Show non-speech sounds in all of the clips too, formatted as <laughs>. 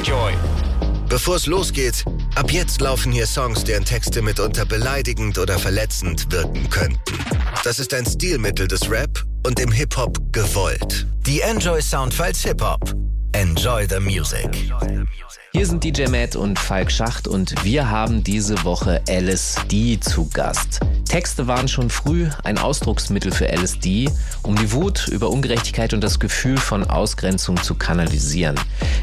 Enjoy. Bevor es losgeht, ab jetzt laufen hier Songs, deren Texte mitunter beleidigend oder verletzend wirken könnten. Das ist ein Stilmittel des Rap und im Hip-Hop gewollt. Die Enjoy Soundfiles Hip-Hop. Enjoy the music. Hier sind DJ Matt und Falk Schacht und wir haben diese Woche LSD zu Gast. Texte waren schon früh ein Ausdrucksmittel für LSD, um die Wut über Ungerechtigkeit und das Gefühl von Ausgrenzung zu kanalisieren.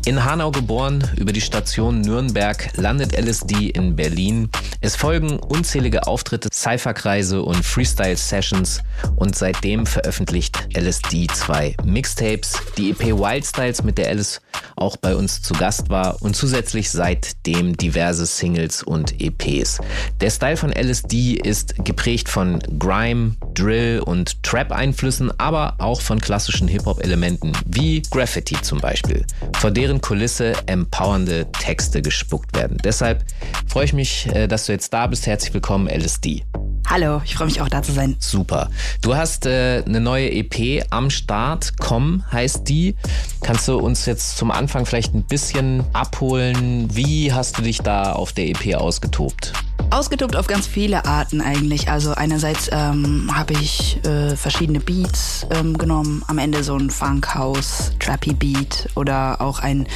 In Hanau geboren, über die Station Nürnberg landet LSD in Berlin. Es folgen unzählige Auftritte, Cypherkreise und Freestyle-Sessions und seitdem veröffentlicht LSD zwei Mixtapes. Die EP Wildstyles, mit der Alice auch bei uns zu Gast war und zusätzlich seitdem diverse Singles und EPs. Der Style von LSD ist geprägt von Grime, Drill und Trap-Einflüssen, aber auch von klassischen Hip-Hop-Elementen wie Graffiti zum Beispiel, vor deren Kulisse empowernde Texte gespuckt werden. Deshalb freue ich mich, äh, dass du jetzt da bist. Herzlich willkommen, LSD. Hallo, ich freue mich auch da zu sein. Super. Du hast äh, eine neue EP am Start. Komm heißt die. Kannst du uns jetzt zum Anfang vielleicht ein bisschen abholen? Wie hast du dich da auf der EP ausgetobt? Ausgetobt auf ganz viele Arten eigentlich. Also einerseits ähm, habe ich äh, verschiedene Beats ähm, genommen. Am Ende so ein Funk House, Trappy Beat oder auch ein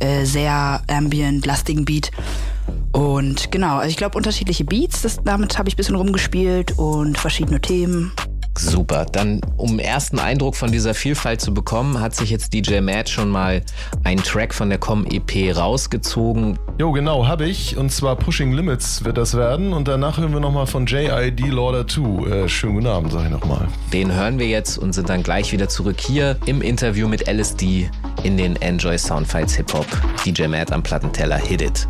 äh, sehr ambient, lastigen Beat. Und genau, also ich glaube unterschiedliche Beats, das, damit habe ich ein bisschen rumgespielt und verschiedene Themen. Super. Dann, um ersten Eindruck von dieser Vielfalt zu bekommen, hat sich jetzt DJ Matt schon mal einen Track von der Com EP rausgezogen. Jo, genau, habe ich. Und zwar Pushing Limits wird das werden. Und danach hören wir nochmal von JID Lauder 2. Äh, schönen guten Abend, sage ich nochmal. Den hören wir jetzt und sind dann gleich wieder zurück hier im Interview mit LSD in den Enjoy Soundfiles Hip Hop. DJ Matt am Plattenteller Hit It.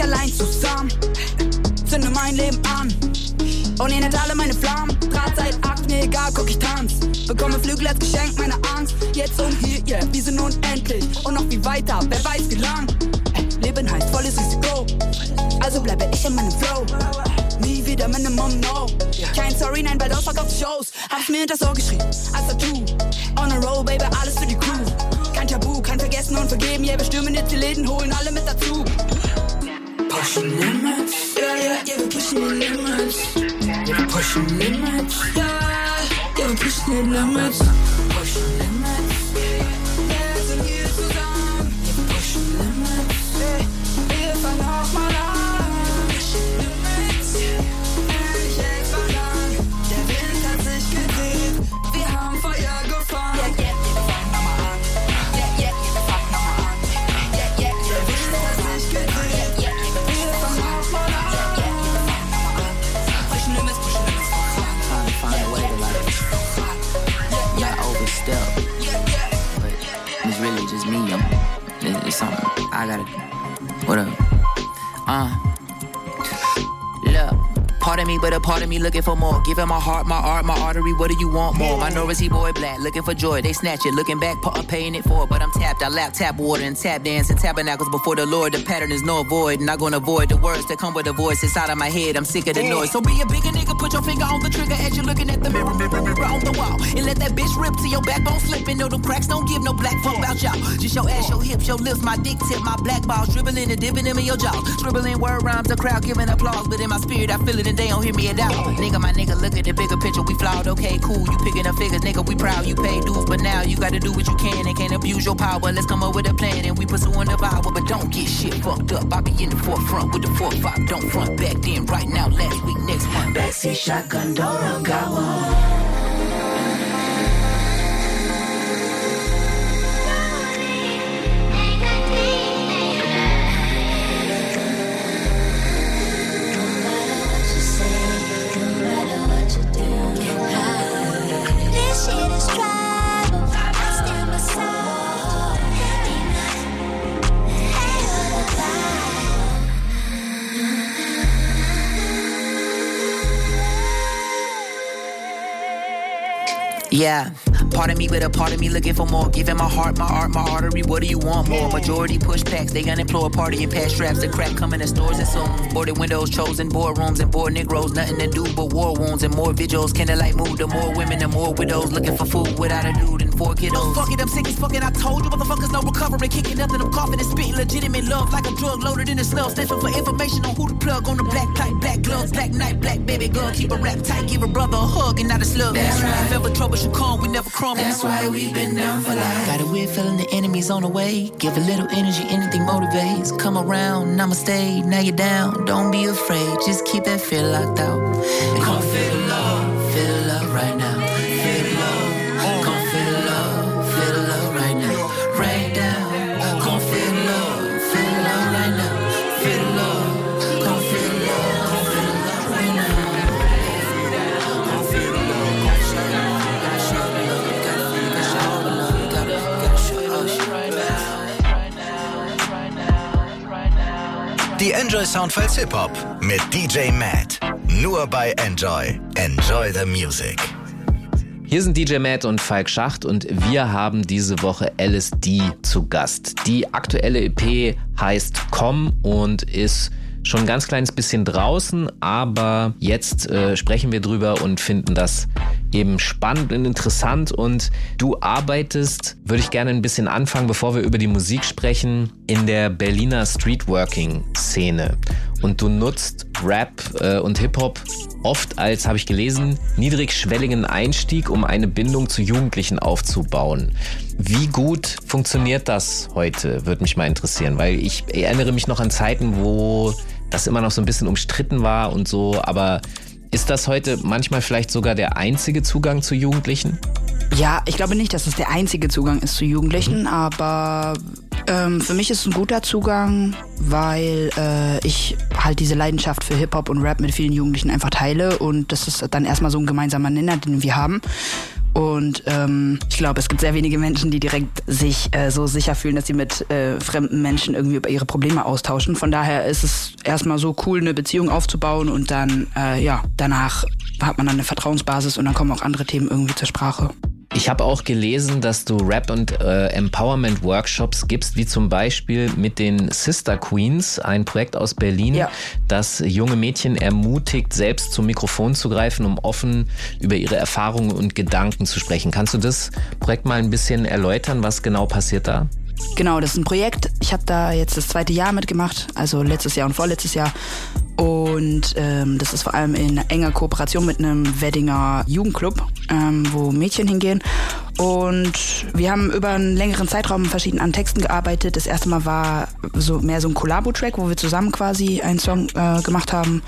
Nicht allein zusammen. Zünde mein Leben an. Und ihr nennt alle meine Flammen. Draht seit mir egal, guck ich tanz. Bekomme Flügel als Geschenk, meine Angst. Jetzt und hier, yeah, wir sind unendlich. Und noch viel weiter, wer weiß wie lang. Leben heißt volles Risiko. Also bleibe ich in meinem Flow. Nie wieder Minimum No. Kein Sorry, nein, bald ausverkaufte Shows. Hab's mir hinter Ohr geschrieben, als Tattoo. On a roll, Baby, alles für die Crew. Kein Tabu, kein Vergessen und Vergeben. Yeah, wir stürmen jetzt die Läden, holen alle mit dazu. Pushing limits, yeah, yeah, yeah, we're pushing limits. Yeah, pushing limits, yeah, yeah, we're. Pushing limits, me looking for more. Giving my heart, my art, my artery. What do you want more? Minority boy black, looking for joy. They snatch it, looking back, I'm uh, paying it for. But I'm tapped. I lap tap water and tap dance and tabernacles before the Lord. The pattern is no avoid. Not gonna avoid the words that come with the voice inside of my head. I'm sick of the noise. So be a bigger nigga, finger on the trigger as you're looking at the mirror, mirror, on the wall. And let that bitch rip to your backbone slipping. No, them cracks don't give no black fuck about y'all. Just your ass, your hips, your lips, my dick tip, my black balls dribbling and dipping them in your jaw. Scribbling word rhymes, the crowd giving applause, but in my spirit I feel it and they don't hear me at all. Nigga, my nigga, look at the bigger picture. We flawed, okay, cool. You picking up figures, nigga. We proud, you pay dues, but now you gotta do what you can and can't abuse your power. Let's come up with a plan and we pursuing the power, but don't get shit fucked up. I be in the forefront with the four five. Don't front back then, right now, last week, next month. Backseat shotgun, don't got one. Yeah. Part of me with a part of me looking for more. Giving my heart, my art, my artery. What do you want more? Majority push packs. They unemployed party and pass straps. The crap coming in stores and soon. Boarded windows, chosen boardrooms and bored Negroes. Nothing to do but war wounds and more vigils. Candlelight move. The more women, the more widows looking for food without a dude four kiddos. Fuck it, I'm sick as fuck fucking. I told you, motherfuckers, no recovery. Kicking nothing. I'm coughing and spitting legitimate love like a drug loaded in a snow. Sniffing for information on who to plug on the black pipe, black gloves, black night, black baby girl. Keep a rap tight. Give a brother a hug and not a slug. That's right. If ever trouble should come, we never crumble. That's why we've been down for life. Got a weird feeling the enemy's on the way. Give a little energy, anything motivates. Come around, namaste, now you're down. Don't be afraid, just keep that fear locked out. And come feel Soundfiles Hip Hop mit DJ Matt. Nur bei Enjoy. Enjoy the Music. Hier sind DJ Matt und Falk Schacht und wir haben diese Woche LSD zu Gast. Die aktuelle EP heißt Komm und ist schon ein ganz kleines bisschen draußen, aber jetzt äh, sprechen wir drüber und finden das eben spannend und interessant und du arbeitest, würde ich gerne ein bisschen anfangen, bevor wir über die Musik sprechen, in der Berliner Streetworking-Szene und du nutzt Rap äh, und Hip-Hop oft als, habe ich gelesen, niedrigschwelligen Einstieg, um eine Bindung zu Jugendlichen aufzubauen. Wie gut funktioniert das heute, würde mich mal interessieren, weil ich erinnere mich noch an Zeiten, wo das immer noch so ein bisschen umstritten war und so, aber ist das heute manchmal vielleicht sogar der einzige Zugang zu Jugendlichen? Ja, ich glaube nicht, dass es der einzige Zugang ist zu Jugendlichen, aber ähm, für mich ist es ein guter Zugang, weil äh, ich halt diese Leidenschaft für Hip-Hop und Rap mit vielen Jugendlichen einfach teile und das ist dann erstmal so ein gemeinsamer Nenner, den wir haben. Und ähm, ich glaube, es gibt sehr wenige Menschen, die direkt sich äh, so sicher fühlen, dass sie mit äh, fremden Menschen irgendwie über ihre Probleme austauschen. Von daher ist es erstmal so cool, eine Beziehung aufzubauen und dann, äh, ja, danach hat man dann eine Vertrauensbasis und dann kommen auch andere Themen irgendwie zur Sprache. Ich habe auch gelesen, dass du Rap- und äh, Empowerment-Workshops gibst, wie zum Beispiel mit den Sister Queens, ein Projekt aus Berlin, Ja. das junge Mädchen ermutigt, selbst zum Mikrofon zu greifen, um offen über ihre Erfahrungen und Gedanken zu sprechen. Kannst du das Projekt mal ein bisschen erläutern? Was genau passiert da? Genau, das ist ein Projekt. Ich habe da jetzt das zweite Jahr mitgemacht, also letztes Jahr und vorletztes Jahr. Und ähm, das ist vor allem in enger Kooperation mit einem Weddinger Jugendclub, ähm, wo Mädchen hingehen. Und wir haben über einen längeren Zeitraum verschieden an Texten gearbeitet. Das erste Mal war so mehr so ein Collabo-Track, wo wir zusammen quasi einen Song äh, gemacht haben.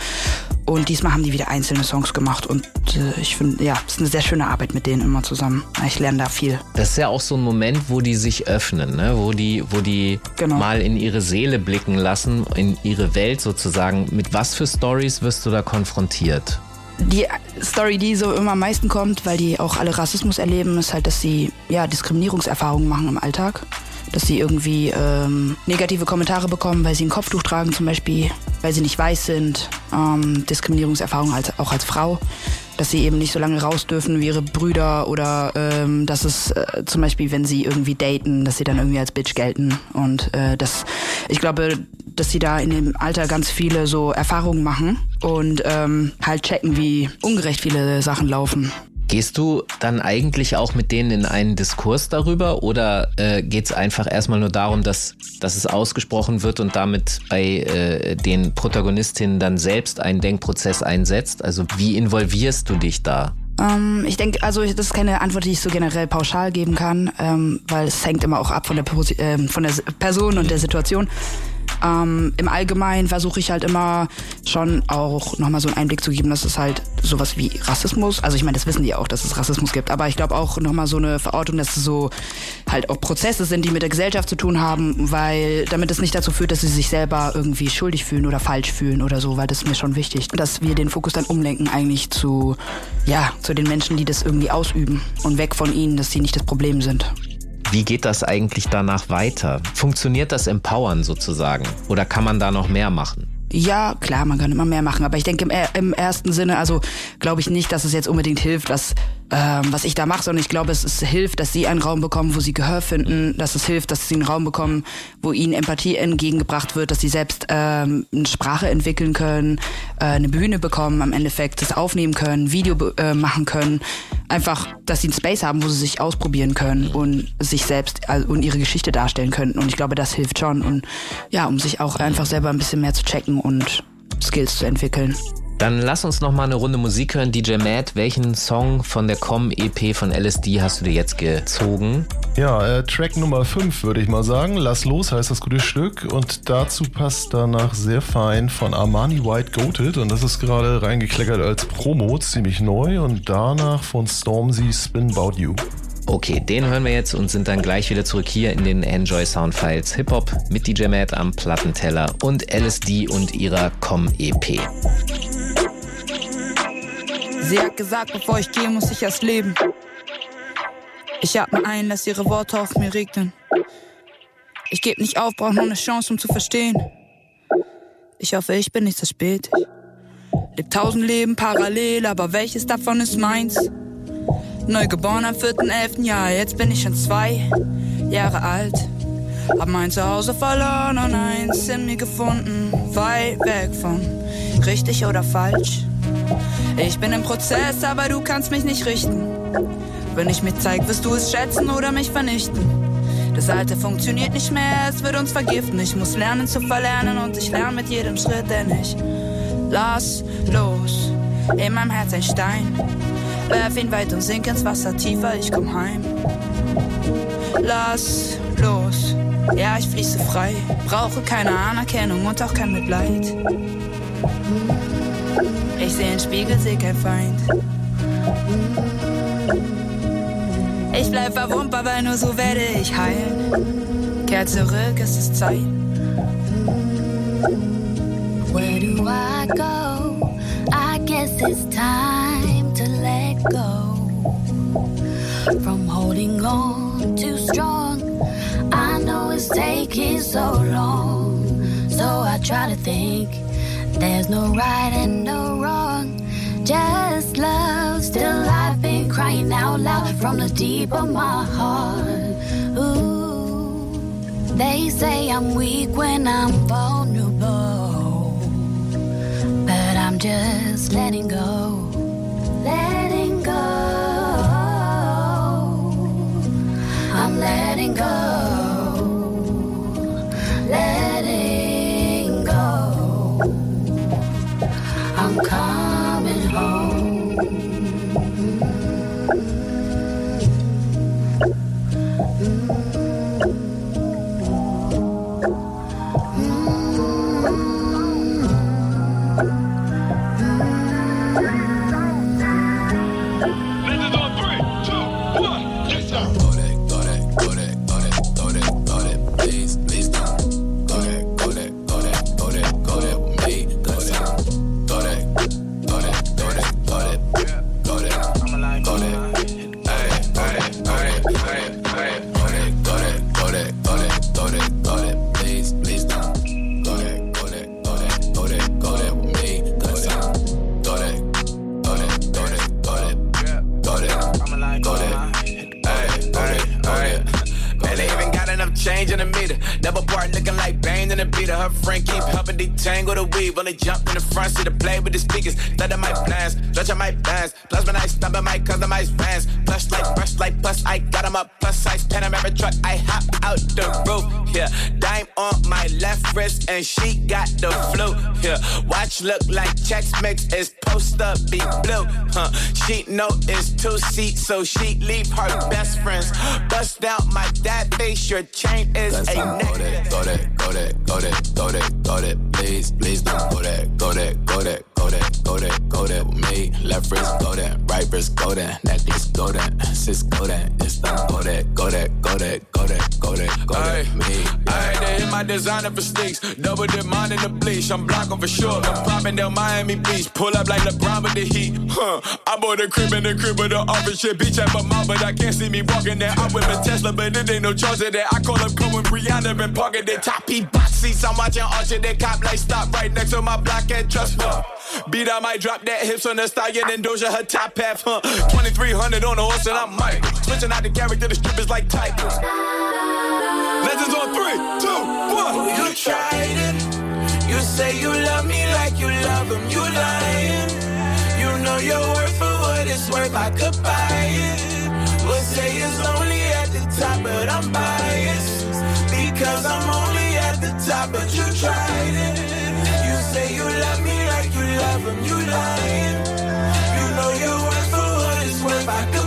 Und diesmal haben die wieder einzelne Songs gemacht. Und äh, ich finde, ja, es ist eine sehr schöne Arbeit mit denen immer zusammen. Ich lerne da viel. Das ist ja auch so ein Moment, wo die sich öffnen, ne? wo die, wo die Genau. mal in ihre Seele blicken lassen, in ihre Welt sozusagen. Mit was für Stories wirst du da konfrontiert? Die Story, die so immer am meisten kommt, weil die auch alle Rassismus erleben, ist halt, dass sie ja Diskriminierungserfahrungen machen im Alltag. Dass sie irgendwie ähm, negative Kommentare bekommen, weil sie ein Kopftuch tragen zum Beispiel. weil sie nicht weiß sind, ähm, Diskriminierungserfahrungen als, auch als Frau, dass sie eben nicht so lange raus dürfen wie ihre Brüder oder ähm, dass es äh, zum Beispiel, wenn sie irgendwie daten, dass sie dann irgendwie als Bitch gelten. Und äh, das, ich glaube, dass sie da in dem Alter ganz viele so Erfahrungen machen und ähm, halt checken, wie ungerecht viele Sachen laufen. Gehst du dann eigentlich auch mit denen in einen Diskurs darüber oder äh, geht es einfach erstmal nur darum, dass, dass es ausgesprochen wird und damit bei äh, den Protagonistinnen dann selbst einen Denkprozess einsetzt? Also wie involvierst du dich da? Ähm, ich denke, also das ist keine Antwort, die ich so generell pauschal geben kann, ähm, weil es hängt immer auch ab von der, äh, von der Person und der Situation. Ähm, Im Allgemeinen versuche ich halt immer schon auch nochmal so einen Einblick zu geben, dass es halt sowas wie Rassismus, also ich meine, das wissen die auch, dass es Rassismus gibt, aber ich glaube auch nochmal so eine Verortung, dass es so halt auch Prozesse sind, die mit der Gesellschaft zu tun haben, weil damit es nicht dazu führt, dass sie sich selber irgendwie schuldig fühlen oder falsch fühlen oder so, weil das ist mir schon wichtig, dass wir den Fokus dann umlenken eigentlich zu, ja, zu den Menschen, die das irgendwie ausüben und weg von ihnen, dass sie nicht das Problem sind. Wie geht das eigentlich danach weiter? Funktioniert das Empowern sozusagen? Oder kann man da noch mehr machen? Ja, klar, man kann immer mehr machen, aber ich denke im, im ersten Sinne, also glaube ich nicht, dass es jetzt unbedingt hilft, dass ähm, was ich da mache, sondern ich glaube, es, es hilft, dass sie einen Raum bekommen, wo sie Gehör finden, dass es hilft, dass sie einen Raum bekommen, wo ihnen Empathie entgegengebracht wird, dass sie selbst ähm, eine Sprache entwickeln können, äh, eine Bühne bekommen, am Endeffekt das aufnehmen können, Video äh, machen können, einfach, dass sie einen Space haben, wo sie sich ausprobieren können und sich selbst also, und ihre Geschichte darstellen könnten. Und ich glaube, das hilft schon und ja, um sich auch einfach selber ein bisschen mehr zu checken und Skills zu entwickeln. Dann lass uns noch mal eine Runde Musik hören. DJ Matt, welchen Song von der Com-EP von LSD hast du dir jetzt gezogen? Ja, äh, Track Nummer 5 würde ich mal sagen. Lass los heißt das gute Stück und dazu passt danach sehr fein von Armani White Goated und das ist gerade reingekleckert als Promo, ziemlich neu und danach von Stormzy Spin About You. Okay, den hören wir jetzt und sind dann gleich wieder zurück hier in den Enjoy Sound Files Hip Hop mit DJ Matt am Plattenteller und LSD und ihrer Com-EP. Sie hat gesagt, bevor ich gehe, muss ich erst leben. Ich atme ein, lass ihre Worte auf mir regnen. Ich geb nicht auf, brauch nur eine Chance, um zu verstehen. Ich hoffe, ich bin nicht zu spät. Leb tausend Leben parallel, aber welches davon ist meins? Neugeboren am 4.11. Jahr, jetzt bin ich schon zwei Jahre alt. Hab mein Zuhause verloren und eins in mir gefunden. Weit weg von richtig oder falsch. Ich bin im Prozess, aber du kannst mich nicht richten. Wenn ich mir zeig, wirst du es schätzen oder mich vernichten. Das Alte funktioniert nicht mehr, es wird uns vergiften. Ich muss lernen zu verlernen und ich lerne mit jedem Schritt, denn ich lass los. In meinem Herz ein Stein. Werf ihn weit und sink ins Wasser tiefer, ich komm heim. Lass los. Ja, ich fließe frei. Brauche keine Anerkennung und auch kein Mitleid. Ich sehe einen Spiegel, seh kein Feind. Ich bleib verwundbar, aber nur so werde ich heilen. Kehr zurück, es ist Zeit. Where do I go? I guess it's time go. From holding on too strong. I know it's taking so long. So I try to think there's no right and no wrong. Just love. Still, I've been crying out loud from the deep of my heart. Ooh, they say I'm weak when I'm vulnerable. But I'm just letting go. Letting letting go. Letting go. I'm coming home. Know it's two seats, so she leave her best friends. Bust out my dad face. Your chain is a necklace. Designer for sneaks. Double mine in the bleach. I'm blocking for sure. I'm popping down Miami Beach. Pull up like LeBron with the heat. Huh. I bought a crib in the crib with the office shit. Beach at my mouth, but I can't see me walking there. I'm with a Tesla, but it ain't no charge of that. I call up Cohen Brianna and parking the top P box seats. I'm watching Archer. They cop like stop right next to my block and trust fund. Beat I might drop that hips on the stallion and Doja her top half, huh? 2300 on the horse and I'm Mike. Switching out the character, the strippers like tigers. Legends on three, two, one. You tried it. You say you love me like you love him. You lying. You know your worth for what it's worth. I could buy it. Would say it's only at the top, but I'm biased. Because I'm only at the top, but you tried it. You say you love me like you love him. You lying. You know your worth for what it's worth. I could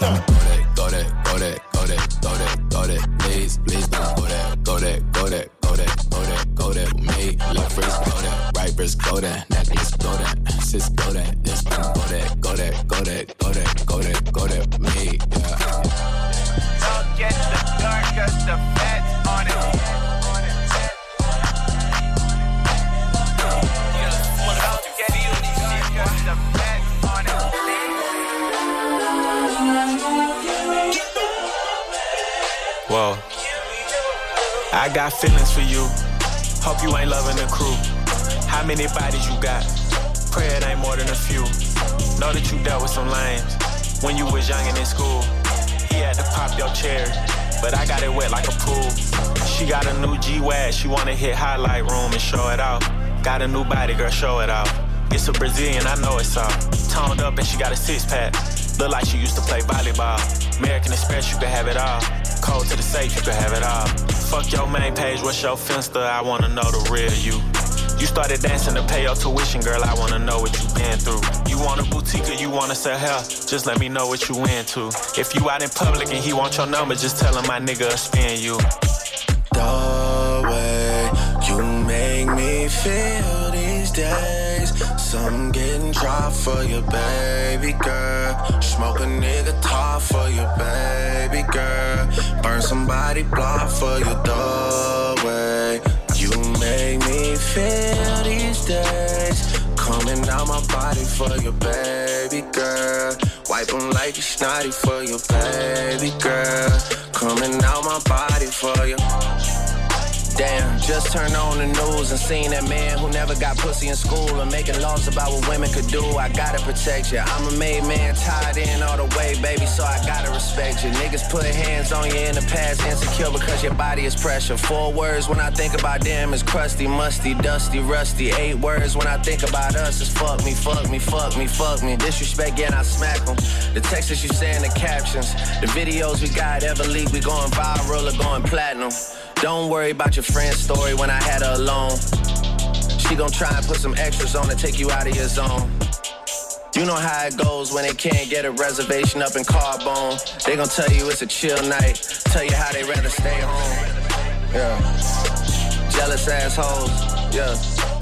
biased. Yes, I'm go there, go there, go there, go there, go there, go there. Please, please don't go there, go there, go there, go there, go there, go there with me. Left wrist, go there, right wrist, go there, necklace, go there, sis, go there, this one, go there, go there, go there, go there, go there, go there with me. Yeah. Don't get the dark, cause the feds on it. Whoa. I got feelings for you. Hope you ain't loving the crew. How many bodies you got? Pray it ain't more than a few. Know that you dealt with some lames when you was young and in school. He had to pop your cherry, but I got it wet like a pool. She got a new G-Wag, she wanna hit highlight room and show it off. Got a new body, girl, show it off. It's a Brazilian, I know it's all. Toned up and she got a six pack. Look like she used to play volleyball. American Express, you can have it all. Code to the safe, you can have it all. Fuck your main page, what's your finster? I wanna know the real you. You started dancing to pay your tuition, girl. I wanna know what you been through. You want a boutique or you wanna sell hair? Just let me know what you into. If you out in public and he want your number, just tell him my nigga spin you. The way you make me feel these days. Some getting dry for your baby girl. Smoke a nigga top for your baby girl. Burn somebody block for you the way you make me feel these days. Coming out my body for your baby girl. Wipe 'em like you snotty for your baby girl. Coming out my body for you. Damn, just turned on the news and seen that man who never got pussy in school and making laws about what women could do. I gotta protect you. I'm a made man, tied in all the way, baby, so I gotta respect you. Niggas put hands on you in the past, insecure because your body is pressure. Four words when I think about them is crusty, musty, dusty, rusty. Eight words when I think about us is fuck me, fuck me, fuck me, fuck me. Disrespect, yeah, and I smack them. The texts you say in the captions, the videos we got ever leak, we going viral or going platinum. Don't worry about your friend's story when I had her alone. She gon' try and put some extras on to take you out of your zone. You know how it goes when they can't get a reservation up in Carbone. They gon' tell you it's a chill night, tell you how they rather stay home. Yeah. Jealous assholes, yeah.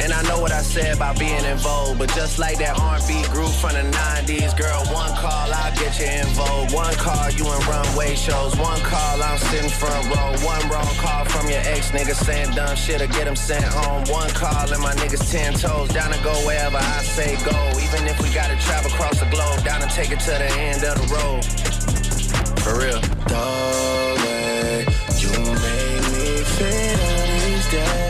And I know what I said about being in vogue, but just like that R&B group from the 90s, girl, one call, I'll get you in vogue. One call, you in runway shows. One call, I'm sitting front row. One wrong call from your ex nigga saying dumb shit or get him sent home. One call and my niggas ten toes down to go wherever I say go. Even if we gotta travel across the globe, down and take it to the end of the road. For real. The way you make me feel these days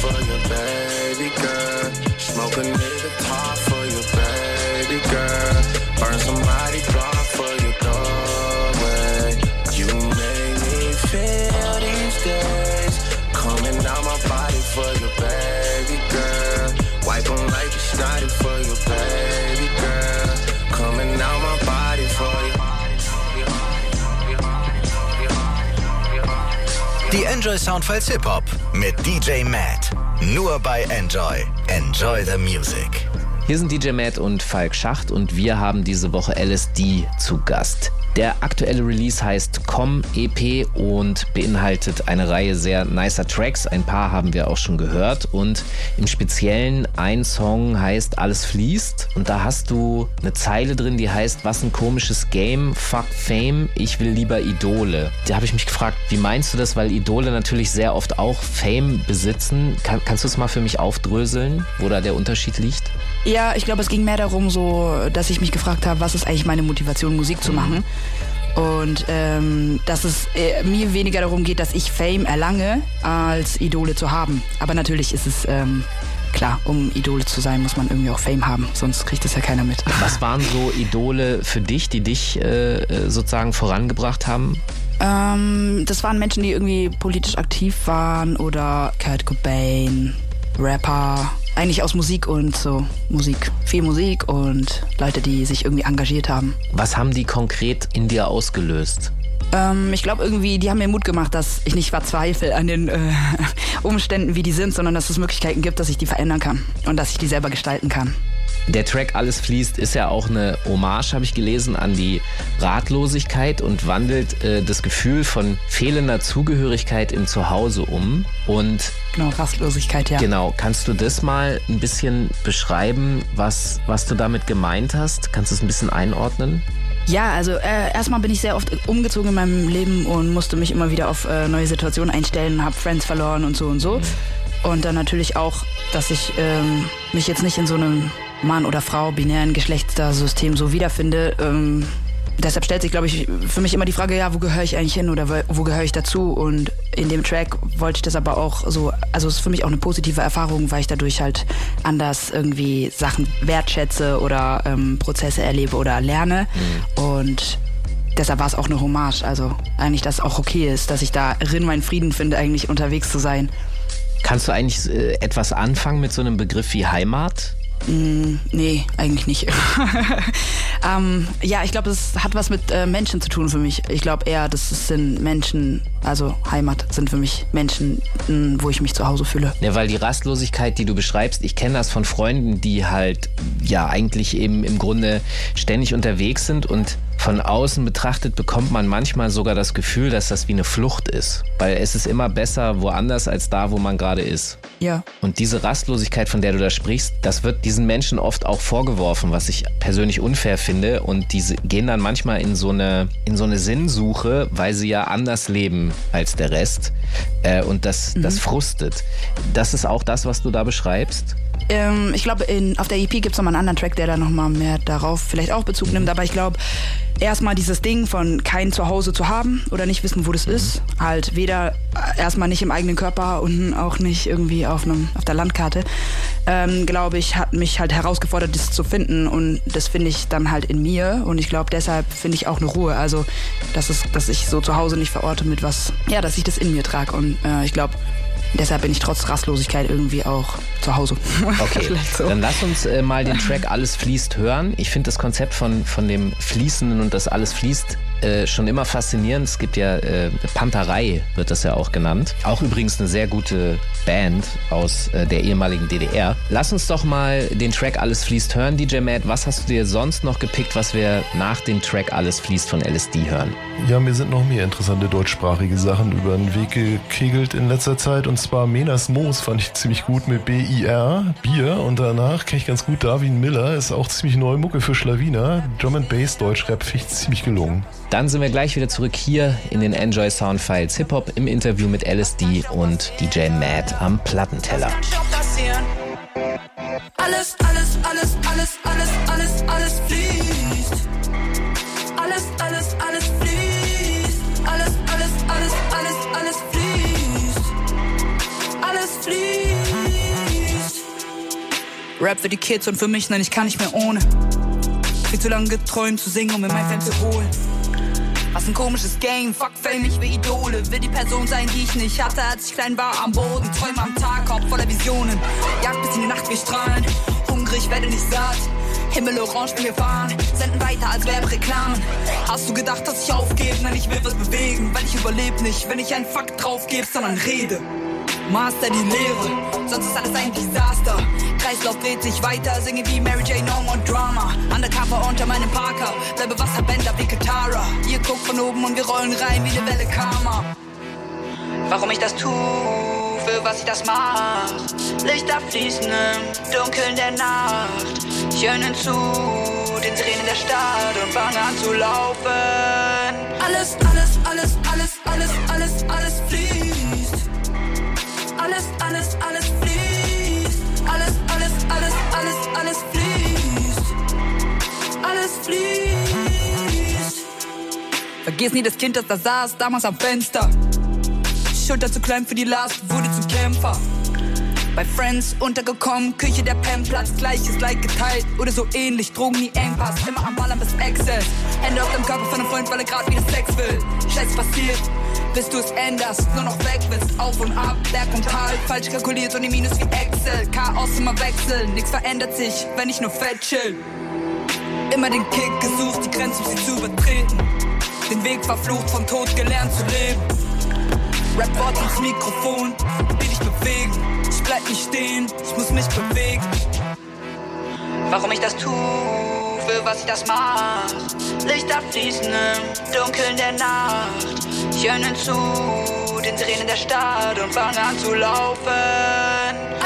for your baby girl. Smoke a nigga top for your baby girl. Burn somebody block for your doorway. You make me feel these days. Coming out my body for your baby girl. Wipe them like you snotty for your baby Die Enjoy Soundfiles Hip Hop mit DJ Matt. Nur bei Enjoy. Enjoy the Music. Hier sind DJ Matt und Falk Schacht und wir haben diese Woche LSD zu Gast. Der aktuelle Release heißt Com EP und beinhaltet eine Reihe sehr nicer Tracks. Ein paar haben wir auch schon gehört und im Speziellen ein Song heißt Alles fließt und da hast du eine Zeile drin, die heißt Was ein komisches Game, fuck Fame, ich will lieber Idole. Da habe ich mich gefragt, wie meinst du das, weil Idole natürlich sehr oft auch Fame besitzen. Kann, kannst du es mal für mich aufdröseln, wo da der Unterschied liegt? Ja, ich glaube, es ging mehr darum, so, dass ich mich gefragt habe, was ist eigentlich meine Motivation, Musik zu machen. Und ähm, dass es äh, mir weniger darum geht, dass ich Fame erlange, als Idole zu haben. Aber natürlich ist es ähm, klar, um Idole zu sein, muss man irgendwie auch Fame haben, sonst kriegt es ja keiner mit. <laughs> Was waren so Idole für dich, die dich äh, sozusagen vorangebracht haben? Ähm, das waren Menschen, die irgendwie politisch aktiv waren oder Kurt Cobain, Rapper, eigentlich aus Musik und so Musik. Viel Musik und Leute, die sich irgendwie engagiert haben. Was haben die konkret in dir ausgelöst? Ähm, ich glaube irgendwie, die haben mir Mut gemacht, dass ich nicht verzweifle an den äh, <laughs> Umständen, wie die sind, sondern dass es Möglichkeiten gibt, dass ich die verändern kann und dass ich die selber gestalten kann. Der Track Alles fließt ist ja auch eine Hommage, habe ich gelesen, an die Ratlosigkeit und wandelt äh, das Gefühl von fehlender Zugehörigkeit im Zuhause um. Und genau, Rastlosigkeit, ja. Genau, kannst du das mal ein bisschen beschreiben, was, was du damit gemeint hast? Kannst du es ein bisschen einordnen? Ja, also äh, erstmal bin ich sehr oft umgezogen in meinem Leben und musste mich immer wieder auf äh, neue Situationen einstellen, habe Friends verloren und so und so. Und dann natürlich auch, dass ich ähm, mich jetzt nicht in so einem Mann oder Frau, binären Geschlechtssystem so wiederfinde. Ähm, deshalb stellt sich, glaube ich, für mich immer die Frage, ja, wo gehöre ich eigentlich hin oder wo gehöre ich dazu? Und in dem Track wollte ich das aber auch so, also es ist für mich auch eine positive Erfahrung, weil ich dadurch halt anders irgendwie Sachen wertschätze oder ähm, Prozesse erlebe oder lerne. Mhm. Und deshalb war es auch eine Hommage. Also eigentlich, dass es auch okay ist, dass ich darin meinen Frieden finde, eigentlich unterwegs zu sein. Kannst du eigentlich äh, etwas anfangen mit so einem Begriff wie Heimat? Mm, nee, eigentlich nicht. <laughs> ähm, ja, ich glaube, es hat was mit äh, Menschen zu tun für mich. Ich glaube eher, das sind Menschen, also Heimat sind für mich Menschen, mh, wo ich mich zu Hause fühle. Ja, weil die Rastlosigkeit, die du beschreibst, ich kenne das von Freunden, die halt ja eigentlich eben im Grunde ständig unterwegs sind und von außen betrachtet bekommt man manchmal sogar das Gefühl, dass das wie eine Flucht ist. Weil es ist immer besser woanders als da, wo man gerade ist. Ja. Und diese Rastlosigkeit, von der du da sprichst, das wird diesen Menschen oft auch vorgeworfen, was ich persönlich unfair finde. Und diese gehen dann manchmal in so eine, in so eine Sinnsuche, weil sie ja anders leben als der Rest. Äh, und das, mhm. das frustet. Das ist auch das, was du da beschreibst. Ähm, ich glaube, auf der EP gibt es nochmal einen anderen Track, der da nochmal mehr darauf vielleicht auch Bezug nimmt. Aber ich glaube, erstmal dieses Ding von kein Zuhause zu haben oder nicht wissen, wo das mhm. ist. Halt weder äh, erstmal nicht im eigenen Körper und auch nicht irgendwie auf, einem, auf der Landkarte. Ähm, glaube ich, hat mich halt herausgefordert, das zu finden. Und das finde ich dann halt in mir. Und ich glaube, deshalb finde ich auch eine Ruhe. Also, dass, es, dass ich so zu Hause nicht verorte mit was, ja, dass ich das in mir trage. Und äh, ich glaube, Deshalb bin ich trotz Rastlosigkeit irgendwie auch zu Hause. <laughs> Okay, so. dann lass uns äh, mal den Track <laughs> Alles fließt hören. Ich finde das Konzept von, von dem Fließenden und das Alles fließt äh, schon immer faszinierend. Es gibt ja äh, Panterei, wird das ja auch genannt. Auch übrigens eine sehr gute Band aus äh, der ehemaligen DDR. Lass uns doch mal den Track Alles fließt hören, DJ Matt. Was hast du dir sonst noch gepickt, was wir nach dem Track Alles fließt von LSD hören? Ja, mir sind noch mehr interessante deutschsprachige Sachen über den Weg gekegelt in letzter Zeit. Und zwar Menas Moos fand ich ziemlich gut mit B-I-R, Bier. Und danach kenne ich ganz gut Darwin Miller, ist auch ziemlich neue Mucke für Schlawiner. Drum and Bass Deutschrap finde ich ziemlich gelungen. Dann sind wir gleich wieder zurück hier in den Enjoy Sound Files Hip Hop im Interview mit LSD und DJ Matt am Plattenteller. Alles, alles, alles, alles, alles, alles, alles fließt. Alles, alles, alles fließt. Alles, alles, alles, alles, alles fließt. Alles fließt. Rap für die Kids und für mich, nein, ich kann nicht mehr ohne. Viel zu lange geträumt zu singen, um mir mein Fan zu holen. Was ein komisches Game, fuck Fame, ich will Idole. Will die Person sein, die ich nicht hatte, als ich klein war am Boden. Träume am Tag, Kopf voller Visionen. Jagd bis in die Nacht, wir strahlen. hungrig, werde nicht satt. Himmel orange, wir fahren, senden weiter als wäre Reklam. Hast du gedacht, dass ich aufgebe? Nein, ich will was bewegen, weil ich überlebe nicht, wenn ich einen Fakt draufgebe, sondern rede. Master die Lehre, sonst ist alles ein Desaster. Kreislauf dreht sich weiter, singe wie Mary Jane, no more Drama. Undercover unter meinem Parker, bleibe Wasserbänder wie Katara. Ihr guckt von oben und wir rollen rein wie eine Welle Karma. Warum ich das tu, für was ich das mach. Lichter fließen im Dunkeln der Nacht. Ich höre zu, den Tränen der Stadt und fange an zu laufen. Alles, alles, alles, alles, Alles, alles, fließt. Alles, alles, alles, alles, alles fließt. Alles fließt. Vergiss nie das Kind, das da saß, damals am Fenster. Schulter zu klein für die Last, wurde zum Kämpfer. Bei Friends untergekommen, Küche der Pennplatz, gleiches Like geteilt oder so ähnlich, Drogen nie Engpass, immer am Ballern bis Excess. Hände auf dem Körper von einem Freund, weil er grad wieder Sex will. Scheiß passiert, bis du es änderst, nur noch weg willst, auf und ab, Berg und Tal, falsch kalkuliert und die Minus wie Excel, Chaos immer wechseln, nix verändert sich, wenn ich nur fett chill. Immer den Kick gesucht, die Grenze, um sie zu übertreten. Den Weg verflucht, vom Tod gelernt zu leben. Rap-Wort ins Mikrofon, will ich bewegen. Ich bleib nicht stehen, ich muss mich bewegen. Warum ich das tu, für was ich das mach. Lichter fließen im Dunkeln der Nacht. Ich höre zu, den Tränen der Stadt und fange an zu laufen.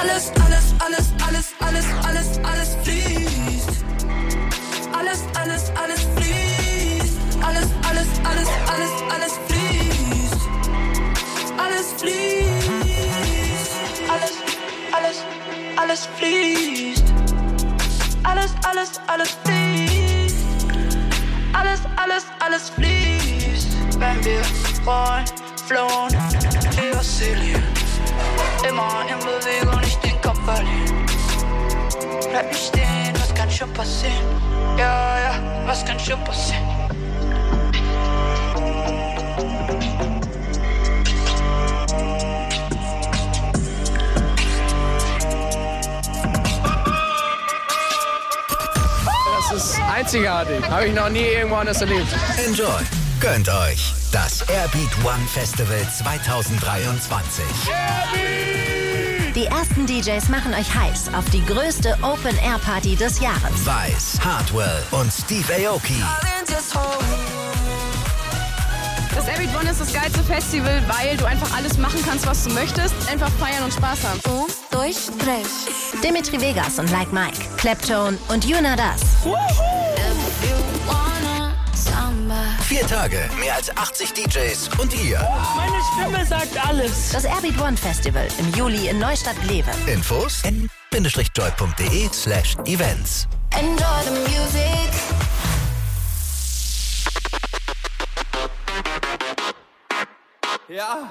Alles, alles, alles, alles, alles, alles, alles fließt. Alles, alles, alles fließt. Alles, alles, alles, alles, alles fließt. Alles fließt. Alles, alles, alles fließt. Alles, alles, alles fließt. Alles, fließt. Wenn wir rollen, flown, wie Vassilien. Immer in Bewegung, nicht den Kopf verlieren. Bleib nicht stehen, was kann schon passieren? Ja, ja, was kann schon passieren? Einzigartig. Habe ich noch nie irgendwo anders erlebt. Enjoy. Gönnt euch das Airbeat One Festival 2023. Die ersten DJs machen euch heiß auf die größte Open-Air-Party des Jahres. Weiß, Hardwell und Steve Aoki. Das Airbeat One ist das geilste Festival, weil du einfach alles machen kannst, was du möchtest. Einfach feiern und Spaß haben. Un, dos, tres. Dimitri Vegas und Like Mike, Claptone und Yuna Das. Vier Tage, mehr als 80 DJs und ihr. Meine Stimme sagt alles. Das Airbeat One Festival im Juli in Neustadt-Glewe. Infos n-joy.de slash events. Enjoy the music. Ja.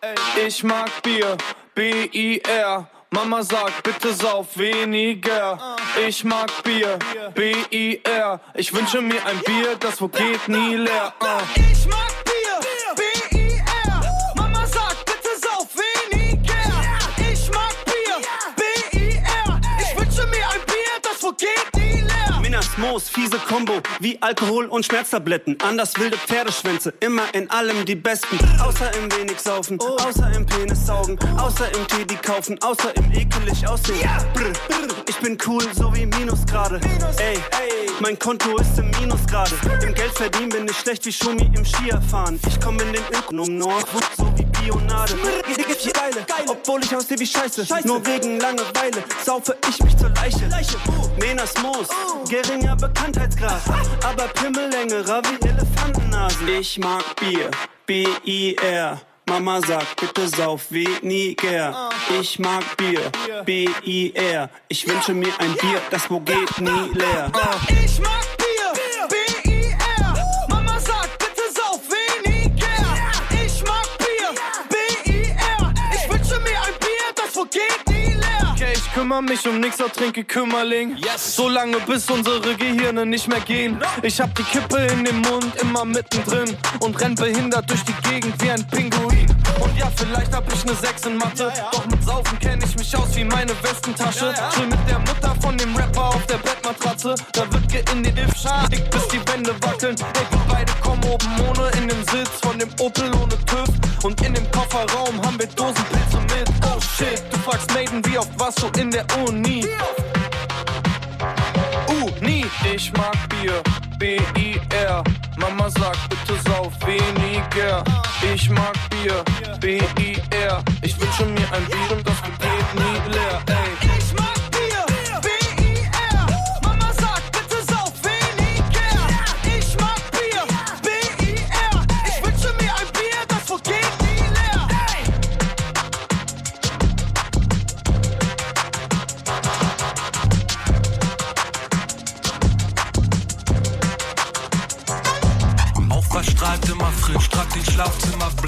Ey, ich mag Bier, B-I-R. Mama sagt, bitte sauf weniger. Ich mag Bier, B-I-R. Ich wünsche mir ein Bier, das wo geht nie leer. Uh. Ich mag Bier, Moos, fiese Kombo, wie Alkohol und Schmerztabletten. Anders wilde Pferdeschwänze, immer in allem die Besten. Außer im wenig saufen, außer im Penis saugen, außer im Teddy kaufen, außer im ekelig aussehen. Ich bin cool, so wie Minusgrade. Ey, mein Konto ist im Minus gerade. Im Geld verdienen bin ich schlecht wie Schumi im Skierfahren. Ich komm in den Ökonom Nord, so wie Bionade. Geile, obwohl ich aussehe wie Scheiße. Nur wegen Langeweile saufe ich mich zur Leiche. Menas Moos, geringer Bekanntheitsgrad. Aber Pimmellängerer wie Elefantennasen. Ich mag Bier, B-I-R. Mama sagt, bitte sauf weniger. Ich mag Bier, B-I-R. Ich wünsche mir ein Bier, das wo geht nie leer. Ich mag Bier, kümmere mich um nix, auch trinke Kümmerling. So lange, bis unsere Gehirne nicht mehr gehen. Ich hab die Kippe in dem Mund, immer mittendrin. Und renn behindert durch die Gegend wie ein Pinguin. Und ja, vielleicht hab ich ne 6 in Mathe. Doch mit Saufen kenn ich mich aus wie meine Westentasche. Chill mit der Mutter von dem Rapper auf der Bettmatratze. Da wird geindidift, dick bis die Wände wackeln. Ey, wir beide kommen oben ohne in den Sitz von dem Opel ohne TÜV. Und in dem Kofferraum haben wir Dosenpilze mit. Oh shit, du fragst Maiden, wie oft warst du in der Uni? Uh, nie. Ich mag Bier, B-I-R. Mama sagt bitte sauf weniger. Ich mag Bier, B-I-R. Ich wünsche mir ein Bier und das geht nie leer, ey.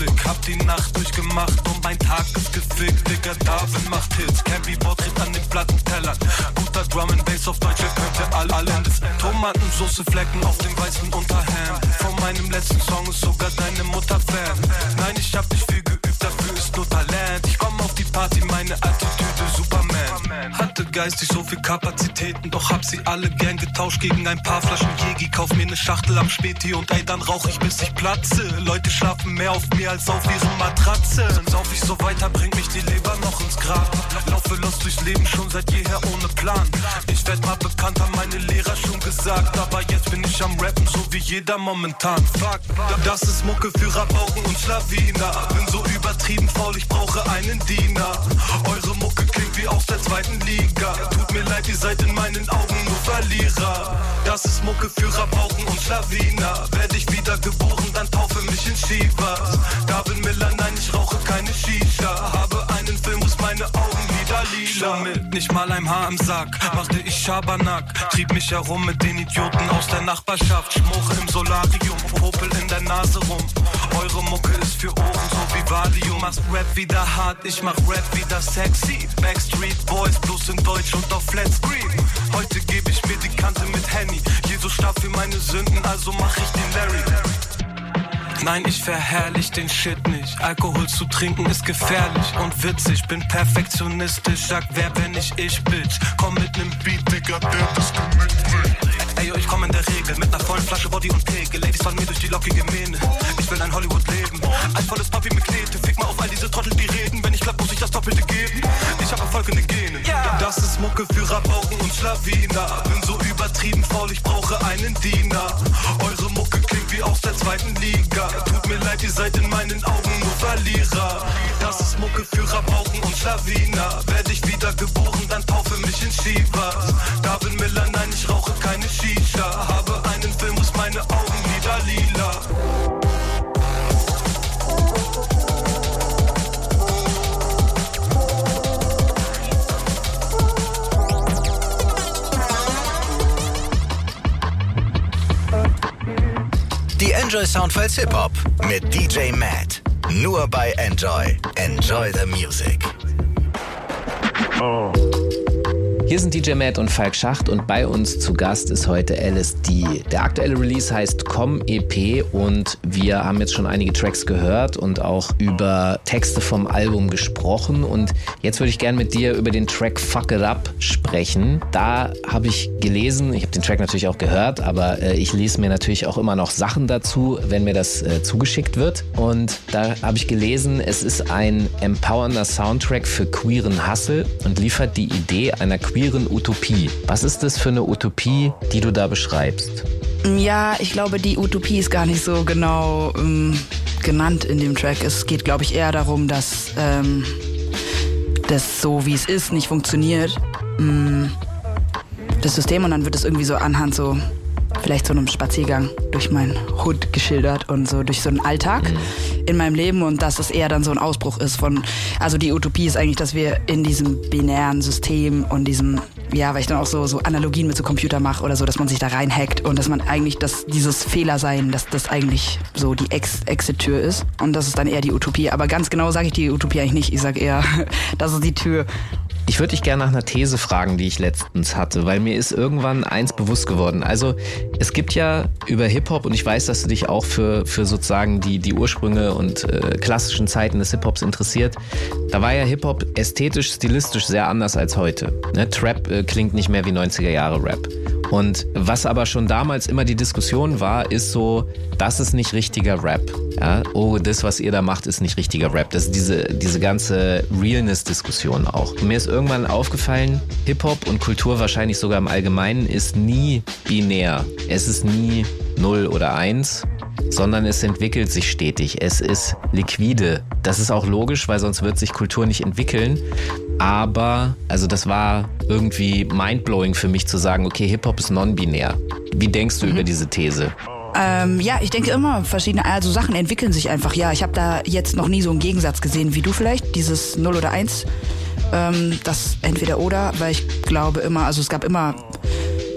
Schlafzimmerblick. Hab die Nacht durchgemacht und mein Tag ist gefickt. Digga, Darwin macht Hits, Campy tritt an den Plattentellern. Guter Drum and Bass auf Deutsch, ihr könnt ja all, all in das Tomatensoße Flecken auf dem weißen Unterhemd. Von meinem letzten Song ist sogar deine Mutter Fan. Nein, ich hab nicht viel geübt, dafür ist nur Talent. Ich komm auf die Party, meine. Hatte geistig so viel Kapazitäten, doch hab sie alle gern getauscht gegen ein paar Flaschen Jegi. Kauf mir ne Schachtel am Späti und ey, dann rauch ich bis ich platze. Leute schlafen mehr auf mir als auf ihren Matratzen. Sauf ich so weiter, bringt mich die Leber noch ins Grab. Laufe los durchs Leben schon seit jeher ohne Plan. Ich werd mal bekannt, haben meine Lehrer schon gesagt. Aber jetzt bin ich am Rappen, so wie jeder momentan. Fuck, das ist Mucke für Rabauken und Schlawiner. Bin so übertrieben faul, ich brauche einen Diener. Eure Mucke klingt wie aus der zweiten Liga. Tut mir leid, ihr seid in meinen Augen nur Verlierer. Das ist Mucke für Rabauken und Schlawiner. Werd ich wieder geboren, dann taufe mich in Shivas. Darwin Miller, nein, ich rauche keine Shisha. Habe einen Film, muss meine Augen wieder lila. mit nicht mal einem Haar im Sack. Machte ich Schabernack. Trieb mich herum mit den Idioten aus der Nachbarschaft. Schmuche im Solarium, Popel in der Nase rum. Eure Mucke ist für Ohren, so wie Valium. Machst Rap wieder hart, ich mach Rap wieder sexy. Backstreet Boys, bloß in Deutsch und auf Flatscreen. Heute gebe ich mir die Kante mit Henny. Jesus starb für meine Sünden, also mach ich den Larry. Nein, ich verherrlich den Shit nicht. Alkohol zu trinken ist gefährlich und witzig. Bin perfektionistisch, sag wer, wenn ich ich, Bitch. Komm mit nem Beat, Digga, der Genick will. Ey, yo, ich komm in der Regel mit ner vollen Flasche Body und Pegel. Ladies fallen mir durch die lockige Mähne. Ich will ein Hollywood-Leben. Ein volles Papi mit Knete. Fick mal auf all diese Trottel, die reden. Wenn ich klapp, muss ich das Doppelte geben. Ich hab Erfolg in den Genen. Das ist Mucke für Rabauken und Schlawiner. Bin so übertrieben faul, ich brauche einen Diener. Eure Mucke klingt wie aus der zweiten Liga. Tut mir leid, ihr seid in meinen Augen nur Verlierer. Das ist Mucke für Rabauken und Schlawiner. Werd ich wieder geboren, dann taufe mich in Shivas. Darwin Miller, nein, ich rauche keine Shisha. Habe einen Film, muss meine Augen wieder lila. Die Enjoy Soundfiles Hip Hop mit DJ Matt. Nur bei Enjoy. Enjoy the Music. Hier sind DJ Matt und Falk Schacht und bei uns zu Gast ist heute LSD. Der aktuelle Release heißt Com EP und wir haben jetzt schon einige Tracks gehört und auch über Texte vom Album gesprochen und jetzt würde ich gerne mit dir über den Track Fuck It Up sprechen. Da habe ich gelesen, ich habe den Track natürlich auch gehört, aber äh, ich lese mir natürlich auch immer noch Sachen dazu, wenn mir das äh, zugeschickt wird und da habe ich gelesen, es ist ein empowernder Soundtrack für queeren Hustle und liefert die Idee einer Utopie. Was ist das für eine Utopie, die du da beschreibst? Ja, ich glaube, die Utopie ist gar nicht so genau ähm, genannt in dem Track. Es geht, glaube ich, eher darum, dass ähm, das so, wie es ist, nicht funktioniert. Ähm, das System und dann wird es irgendwie so anhand so vielleicht so einem Spaziergang durch mein Hood geschildert und so durch so einen Alltag in meinem Leben und dass es eher dann so ein Ausbruch ist von, also die Utopie ist eigentlich, dass wir in diesem binären System und diesem, ja, weil ich dann auch so, so Analogien mit so Computer mache oder so, dass man sich da reinhackt und dass man eigentlich, dass dieses Fehler sein, dass das eigentlich so die Ex Exit-Tür ist und das ist dann eher die Utopie. Aber ganz genau sage ich die Utopie eigentlich nicht. Ich sage eher, <laughs> das ist die Tür Ich würde dich gerne nach einer These fragen, die ich letztens hatte, weil mir ist irgendwann eins bewusst geworden. Also es gibt ja über Hip-Hop und ich weiß, dass du dich auch für, für sozusagen die, die Ursprünge und äh, klassischen Zeiten des Hip-Hops interessiert. Da war ja Hip-Hop ästhetisch, stilistisch sehr anders als heute. Ne? Trap äh, klingt nicht mehr wie 90er Jahre Rap. Und was aber schon damals immer die Diskussion war, ist so, das ist nicht richtiger Rap. Ja? Oh, das, was ihr da macht, ist nicht richtiger Rap. Das ist diese, diese ganze Realness-Diskussion auch. Und mir ist irgendwann aufgefallen, Hip-Hop und Kultur wahrscheinlich sogar im Allgemeinen ist nie binär. Es ist nie 0 oder 1, sondern es entwickelt sich stetig. Es ist liquide. Das ist auch logisch, weil sonst wird sich Kultur nicht entwickeln. Aber, also das war irgendwie mindblowing für mich zu sagen, okay, Hip-Hop ist non-binär. Wie denkst du mhm. über diese These? Ähm, ja, ich denke immer, verschiedene, also Sachen entwickeln sich einfach. Ja, ich habe da jetzt noch nie so einen Gegensatz gesehen wie du vielleicht, dieses 0 oder 1. Ähm, das entweder oder, weil ich glaube immer, also es gab immer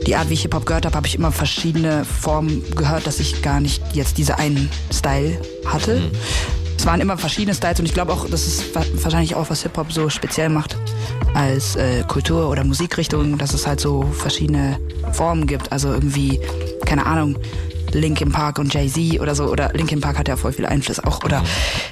die Art, wie ich Hip-Hop gehört habe, habe ich immer verschiedene Formen gehört, dass ich gar nicht jetzt diese einen Style hatte. Mhm. Es waren immer verschiedene Styles und ich glaube auch, das ist wahrscheinlich auch, was Hip-Hop so speziell macht als äh, Kultur- oder Musikrichtung, dass es halt so verschiedene Formen gibt. Also irgendwie, keine Ahnung, Linkin Park und Jay-Z oder so. Oder Linkin Park hat ja voll viel Einfluss auch. Oder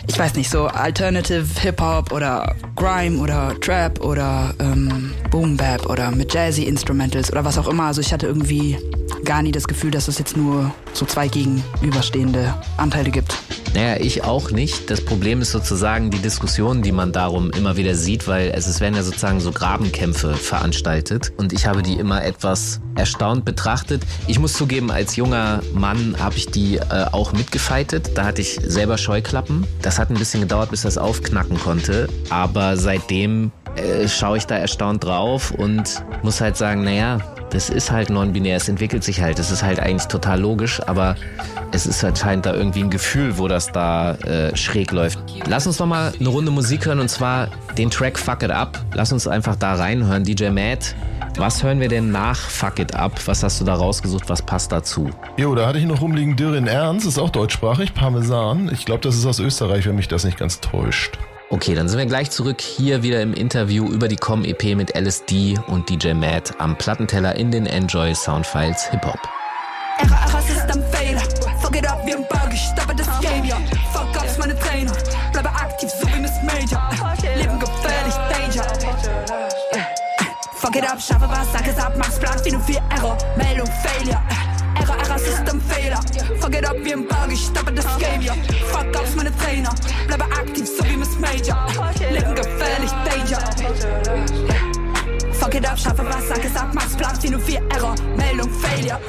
ich weiß nicht, so Alternative Hip-Hop oder Grime oder Trap oder ähm, Boom Bap oder mit Jazzy Instrumentals oder was auch immer. Also ich hatte irgendwie gar nie das Gefühl, dass es jetzt nur so zwei gegenüberstehende Anteile gibt. Naja, ich auch nicht. Das Problem ist sozusagen die Diskussion, die man darum immer wieder sieht, weil es, es werden ja sozusagen so Grabenkämpfe veranstaltet und ich habe die immer etwas erstaunt betrachtet. Ich muss zugeben, als junger Mann habe ich die äh, auch mitgefeitet. Da hatte ich selber Scheuklappen. Das hat ein bisschen gedauert, bis das aufknacken konnte, aber seitdem äh, schaue ich da erstaunt drauf und muss halt sagen, naja, das ist halt non-binär, es entwickelt sich halt. Das ist halt eigentlich total logisch, aber es ist anscheinend da irgendwie ein Gefühl, wo das da äh, schräg läuft. Lass uns noch mal eine Runde Musik hören und zwar den Track Fuck It Up. Lass uns einfach da reinhören. DJ Matt, was hören wir denn nach Fuck It Up? Was hast du da rausgesucht? Was passt dazu? Jo, da hatte ich noch rumliegen Dürren Ernst, ist auch deutschsprachig, Parmesan. Ich glaube, das ist aus Österreich, wenn mich das nicht ganz täuscht. Okay, dann sind wir gleich zurück hier wieder im Interview über die Com-EP mit LSD und DJ Matt am Plattenteller in den Enjoy Soundfiles Hip Hop. Ära, Ära, System Fehler. Fuck it up wie ein Bug, ich stoppe das Game, ja. Fuck meine Trainer. Bleibe aktiv, so wie Miss Major. Leben gefährlich, Danger. Fuck up, schaffe was, sag es ab, mach's Plan, wie nur vier Error. Meldung, Failure. Error, Error, System Fehler. Fuck it up wie ein Bug, ich stoppe das Game, ja. Fuck ups, meine Trainer. Bleibe aktiv, so wie Miss Major. Leben gefährlich, Danger. Fuck it up, schaffe was, sag es ab, mach's nur vier Error. Meldung, Failure.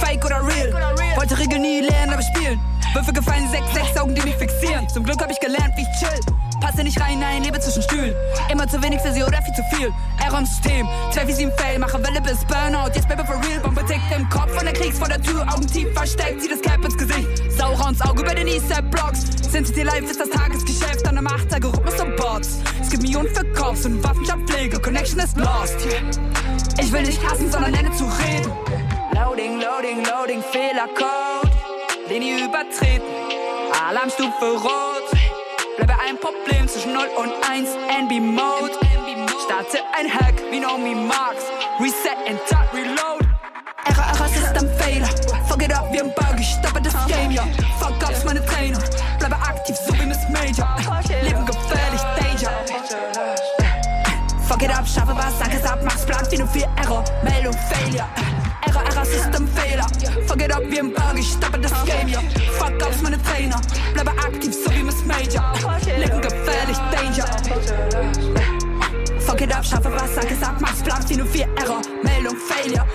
Fake oder real. Wollte Regeln nie lernen, aber spielen. Würfe gefallen, sechs, sechs Augen, die mich fixieren. Zum Glück hab ich gelernt, wie ich chill. Passe nicht rein, nein, lebe zwischen Stühlen. Immer zu wenig für sie oder viel zu viel. Error im System, 2 wie 7 Fail, mache Welle bis Burnout. Jetzt Baby for real, Bombe tickt im Kopf von der Kriegs vor der Tür. Augen tief versteckt, zieh das Cap ins Gesicht. Saurer ins Auge über den Eastside-Blocks. City Life ist das Tagesgeschäft an der Macht, Rhythmus und Bots. Es gibt Millionen für Cops und Waffenschaftpflege, Connection ist lost. Ich will nicht hassen, sondern lerne zu reden. Loading, loading, loading, Fehlercode. Linie übertreten. Alarmstufe rot. Bleibe ein Problem zwischen 0 und 1. NB-Mode. Starte ein Hack wie Naomi Marks. Reset, Enter, Reload. Error, Error, System Fehler. Fuck it up wie ein Bug, ich stoppe das Game, ja. Fuck ups, meine Trainer. Bleibe aktiv, so wie Miss Major. Leben Danger. Fuck it up, schaffe was, sag es ab, mach's wie nur vier Error. Meldung, Failure. Error, Error, System Fehler. Fuck it up wie ein Bug, ich stoppe das Game, ja. Fuck ups, meine Trainer. Bleibe aktiv, so wie Miss Major. Leben gefährlich, Danger. Fuck it up, schaffe was, sag es ab, mach's wie nur vier Error. Meldung, Failure.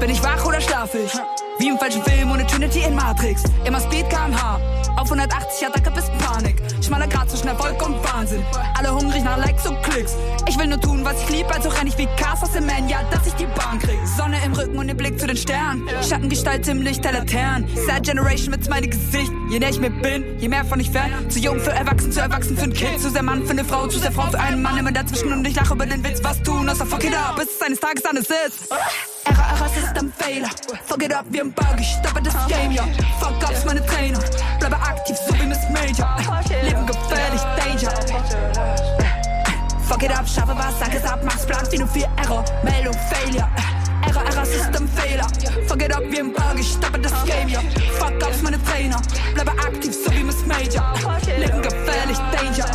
Bin ich wach oder schlaf ich? Wie im falschen Film ohne Trinity in Matrix. Immer Speed kmh. Auf 180 Attacke bis Panik. Schmaler Grad zwischen Erfolg und Wahnsinn. Alle hungrig nach Likes und Klicks. Ich will nur tun, was ich lieb, also renn ich wie Cars aus dem Man, ja, dass ich die Bahn krieg. Sonne im Rücken und den Blick zu den Sternen. Schattengestalt im Licht der Laternen. Sad Generation mit smiley Gesicht. Je näher ich mir bin, je mehr von ich fern. Zu jung für Erwachsen, zu erwachsen für ein Kind. Zu sehr Mann für eine Frau, zu sehr Frau für einen Mann. Immer dazwischen und ich lache über den Witz. Was tun, außer fuck it up, bis es eines Tages anders ist. Error, Error, System Fehler. Fuck it up wie ein Bug, ich stoppe das Game, ja. Fuck ups, meine Trainer. Bleibe aktiv, so wie Miss Major. Leben gefährlich, Danger. Fuck it up, schaffe was, sag es ab, mach's nur vier Error. Meldung, Failure. Error, Error, Fehler. Fuck it up wie ein Bug, ich stoppe das Game, ja. Fuck ups, meine Trainer. Bleibe aktiv, so wie Miss Major. Leben gefährlich, Danger.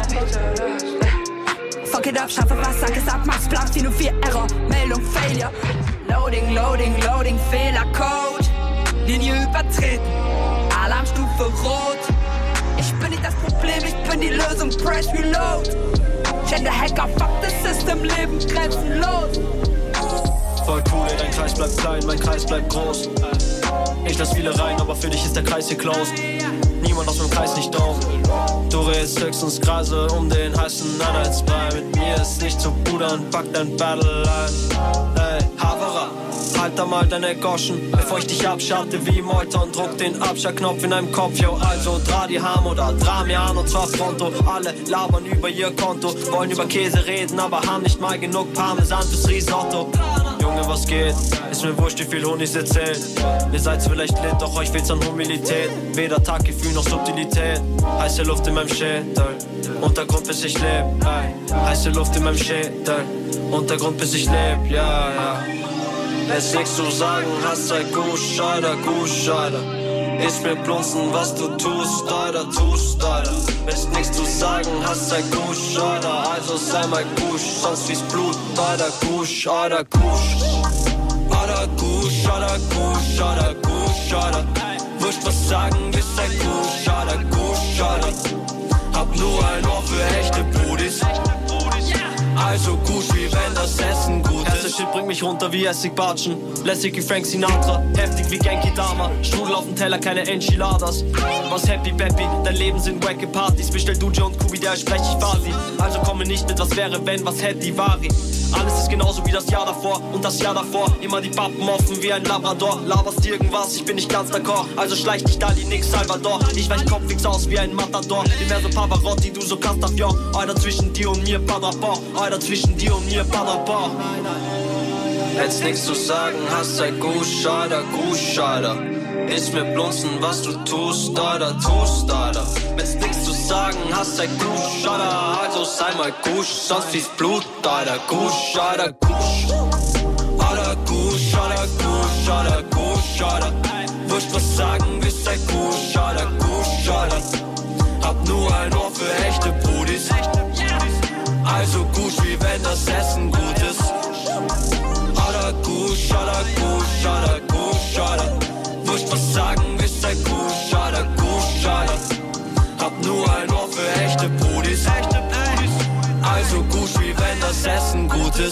Fuck it up, schaffe was, sag es ab, mach's nur vier Error. Meldung, Failure. Loading, loading, loading, Fehler, Code. Linie übertreten. Alarmstufe rot. Ich bin nicht das Problem, ich bin die Lösung. Press Reload. Gender Hacker, fuck das System, Leben grenzenlos. Voll cool, dein Kreis bleibt klein, mein Kreis bleibt groß. Ich lass viele rein, aber für dich ist der Kreis hier closed. Niemand aus meinem Kreis nicht down. Du redest höchstens Kreise um den heißen Einheitsbrei. Mit mir ist nicht zu pudern, pack dein Battle ein. Ey, halt mal deine Goschen, bevor ich dich abschalte wie Meuter und druck den Abschaltknopf in deinem Kopf, yo. Also dreh die Ham oder dreh mir an und zwar pronto. Alle labern über ihr Konto, wollen über Käse reden, aber haben nicht mal genug Parmesan fürs Risotto. Junge, was geht? Ist mir wurscht, wie viel Honig sie zählt. Ihr seid vielleicht lit, doch euch fehlt's an Humilität. Weder Taggefühl noch Subtilität. Heiße Luft in meinem Schädel. Untergrund bis ich leb. Heiße Luft in meinem Schädel. Untergrund bis ich leb, ja, ja. Wenn's nix zu sagen hast, Alter, Gusch, Alter. Ist mir blunzen, was du tust, Alter, tust, Alter. Wenn's nix zu sagen hast, sei Gusch, Alter. Also sei mal Gusch, sonst fließt Blut, Alter, Gusch, Alter, Gusch. Alter, Gusch, Alter, Gusch, Alter, Gusch, Alter. Wurscht was sagen, bis sei Gusch, Alter, Gusch, Alter. Hab nur ein Ohr für echte Brudis. Also gut, wie wenn das Essen gut ist. Erster Shit bringt mich runter wie Essigbatschen. Lässig wie Frank Sinatra, heftig wie Genki Dama. Strudel auf dem Teller, keine Enchiladas. Was happy, peppy, dein Leben sind wacke Partys. Bestell Duja und Kubi, der spreche ich quasi. Also komme nicht mit, was wäre, wenn, was hätte die Vari. Alles ist genauso wie das Jahr davor und das Jahr davor. Immer die Pappen offen wie ein Labrador. Laberst irgendwas, ich bin nicht ganz d'accord. Also schleich dich da die nix Salvador. Ich weich kopfix aus wie ein Matador. Bin mehr so Pavarotti, du so Castafior. Alter, zwischen dir und mir, Paderborn. Alter, zwischen dir und mir, Paderborn. Wenn's nix zu sagen hast, sei Gusch, Alter, Ist mir blunzen, was du tust, Alter, tust, Alter. Wenn's nix zu sagen hast, sei Gusch, Alter. Also sei mal Gusch, sonst fließt Blut, Alter, Gusch, Alter, Gusch.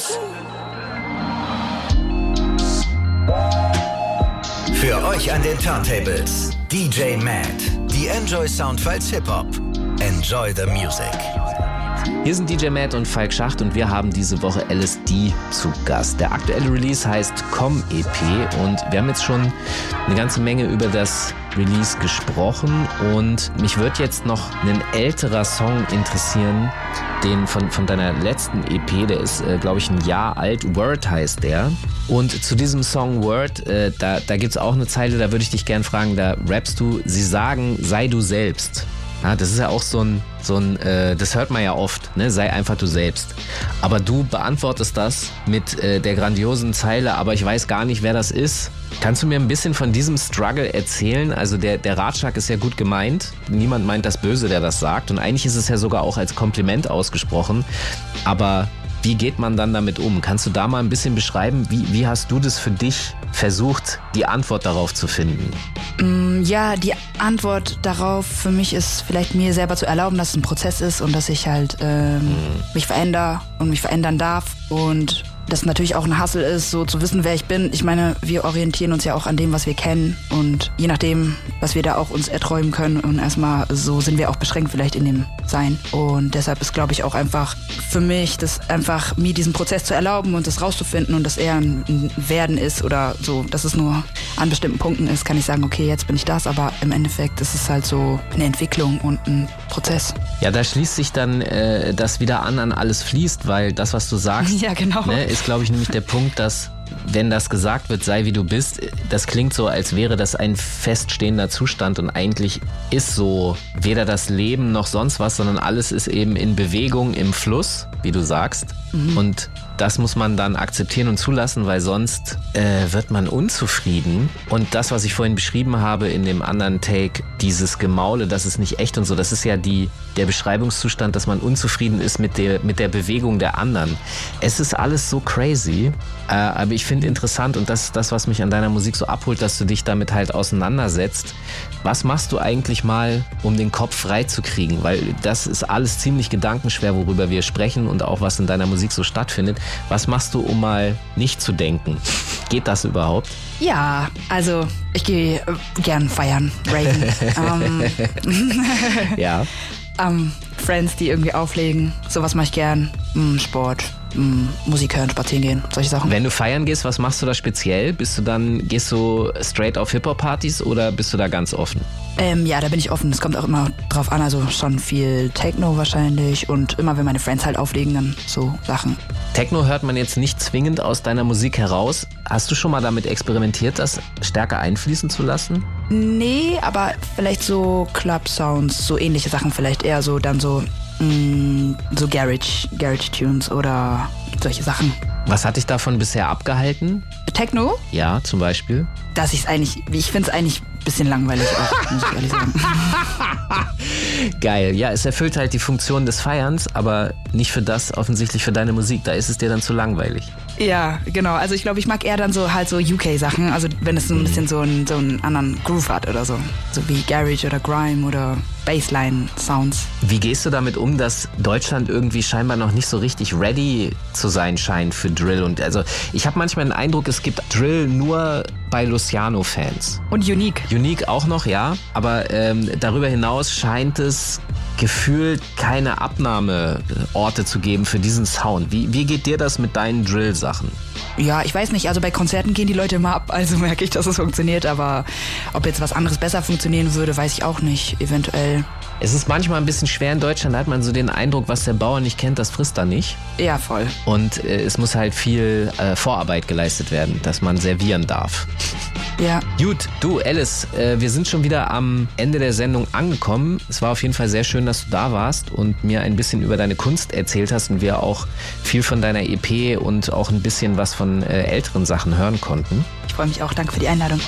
Ist. Für euch an den Turntables DJ Matt. Die Enjoy Soundfiles Hip Hop. Enjoy the music. Hier sind DJ Matt und Falk Schacht und wir haben diese Woche LSD zu Gast. Der aktuelle Release heißt Com EP und wir haben jetzt schon eine ganze Menge über das Release gesprochen und mich wird jetzt noch ein älterer Song interessieren, den von, von deiner letzten EP, der ist, äh, glaube ich, ein Jahr alt. Word heißt der. Und zu diesem Song Word, äh, da, da gibt es auch eine Zeile, da würde ich dich gern fragen, da rappst du, sie sagen, sei du selbst. Ja, das ist ja auch so ein, so ein äh, das hört man ja oft, ne? sei einfach du selbst. Aber du beantwortest das mit äh, der grandiosen Zeile, aber ich weiß gar nicht, wer das ist. Kannst du mir ein bisschen von diesem Struggle erzählen? Also der, der Ratschlag ist ja gut gemeint. Niemand meint das Böse, der das sagt. Und eigentlich ist es ja sogar auch als Kompliment ausgesprochen. Aber wie geht man dann damit um? Kannst du da mal ein bisschen beschreiben, wie, wie hast du das für dich versucht, die Antwort darauf zu finden? Mm, Ja, die Antwort darauf für mich ist vielleicht mir selber zu erlauben, dass es ein Prozess ist und dass ich halt ähm, mich verändere und mich verändern darf und das natürlich auch ein Hassel ist, so zu wissen, wer ich bin. Ich meine, wir orientieren uns ja auch an dem, was wir kennen und je nachdem, was wir da auch uns erträumen können und erstmal so sind wir auch beschränkt vielleicht in dem Sein und deshalb ist, glaube ich, auch einfach für mich, das einfach mir diesen Prozess zu erlauben und das rauszufinden und dass er ein, Werden ist oder so, dass es nur an bestimmten Punkten ist, kann ich sagen, okay, jetzt bin ich das, aber im Endeffekt ist es halt so eine Entwicklung und ein Prozess. Ja, da schließt sich dann äh, das wieder an, an alles fließt, weil das, was du sagst, <laughs> Ja, genau. ne, ist, glaube ich, nämlich der Punkt, dass wenn das gesagt wird, sei wie du bist, das klingt so, als wäre das ein feststehender Zustand und eigentlich ist so weder das Leben noch sonst was, sondern alles ist eben in Bewegung, im Fluss. wie du sagst. Mhm. Und das muss man dann akzeptieren und zulassen, weil sonst äh, wird man unzufrieden. Und das, was ich vorhin beschrieben habe in dem anderen Take, dieses Gemaule, das ist nicht echt und so, das ist ja die, der Beschreibungszustand, dass man unzufrieden ist mit der, mit der Bewegung der anderen. Es ist alles so crazy, äh, aber ich finde interessant und das ist das, was mich an deiner Musik so abholt, dass du dich damit halt auseinandersetzt. Was machst du eigentlich mal, um den Kopf frei zu kriegen? Weil das ist alles ziemlich gedankenschwer, worüber wir sprechen und auch was in deiner Musik so stattfindet. Was machst du, um mal nicht zu denken? Geht das überhaupt? Ja, also ich gehe äh, gern feiern, raven. <laughs> ähm, Ja. <laughs> ähm, Friends, die irgendwie auflegen, sowas mache ich gern. Mm, Sport, mm, Musik hören, spazieren gehen, solche Sachen. Wenn du feiern gehst, was machst du da speziell? Bist du dann, gehst du straight auf Hip-Hop-Partys oder bist du da ganz offen? Ähm, ja, da bin ich offen. Es kommt auch immer drauf an. Also schon viel Techno wahrscheinlich. Und immer wenn meine Friends halt auflegen, dann so Sachen. Techno hört man jetzt nicht zwingend aus deiner Musik heraus. Hast du schon mal damit experimentiert, das stärker einfließen zu lassen? Nee, aber vielleicht so Club-Sounds, so ähnliche Sachen vielleicht eher so dann so, mm, so Garage, Garage-Tunes oder solche Sachen. Was hat dich davon bisher abgehalten? Techno? Ja, zum Beispiel. Dass ich es eigentlich, ich finde es eigentlich ein bisschen langweilig auch, <laughs> muss ich ehrlich sagen. Geil. Ja, es erfüllt halt die Funktion des Feierns, aber nicht für das, offensichtlich für deine Musik. Da ist es dir dann zu langweilig. Ja, genau. Also ich glaube, ich mag eher dann so halt so UK-Sachen. Also wenn es so ein bisschen so einen, so einen anderen Groove hat oder so. So wie Garage oder Grime oder Bassline-Sounds. Wie gehst du damit um, dass Deutschland irgendwie scheinbar noch nicht so richtig ready zu sein scheint für Drill? Und also ich habe manchmal den Eindruck, es gibt Drill nur bei Luciano-Fans. Und Unique. Unique auch noch, ja. Aber ähm, darüber hinaus scheint es gefühlt keine Abnahmeorte zu geben für diesen Sound. Wie, wie geht dir das mit deinen Drill-Sachen? Ja, ich weiß nicht. Also bei Konzerten gehen die Leute immer ab, also <laughs> merke ich, dass es funktioniert. Aber ob jetzt was anderes besser funktionieren würde, weiß ich auch nicht. Eventuell. Es ist manchmal ein bisschen schwer in Deutschland, da hat man so den Eindruck, was der Bauer nicht kennt, das frisst er nicht. Ja, voll. Und äh, es muss halt viel äh, Vorarbeit geleistet werden, dass man servieren darf. Ja. Gut, du Alice, äh, wir sind schon wieder am Ende der Sendung angekommen. Es war auf jeden Fall sehr schön, dass du da warst und mir ein bisschen über deine Kunst erzählt hast und wir auch viel von deiner EP und auch ein bisschen was von äh, älteren Sachen hören konnten. Ich freue mich auch. Danke für die Einladung.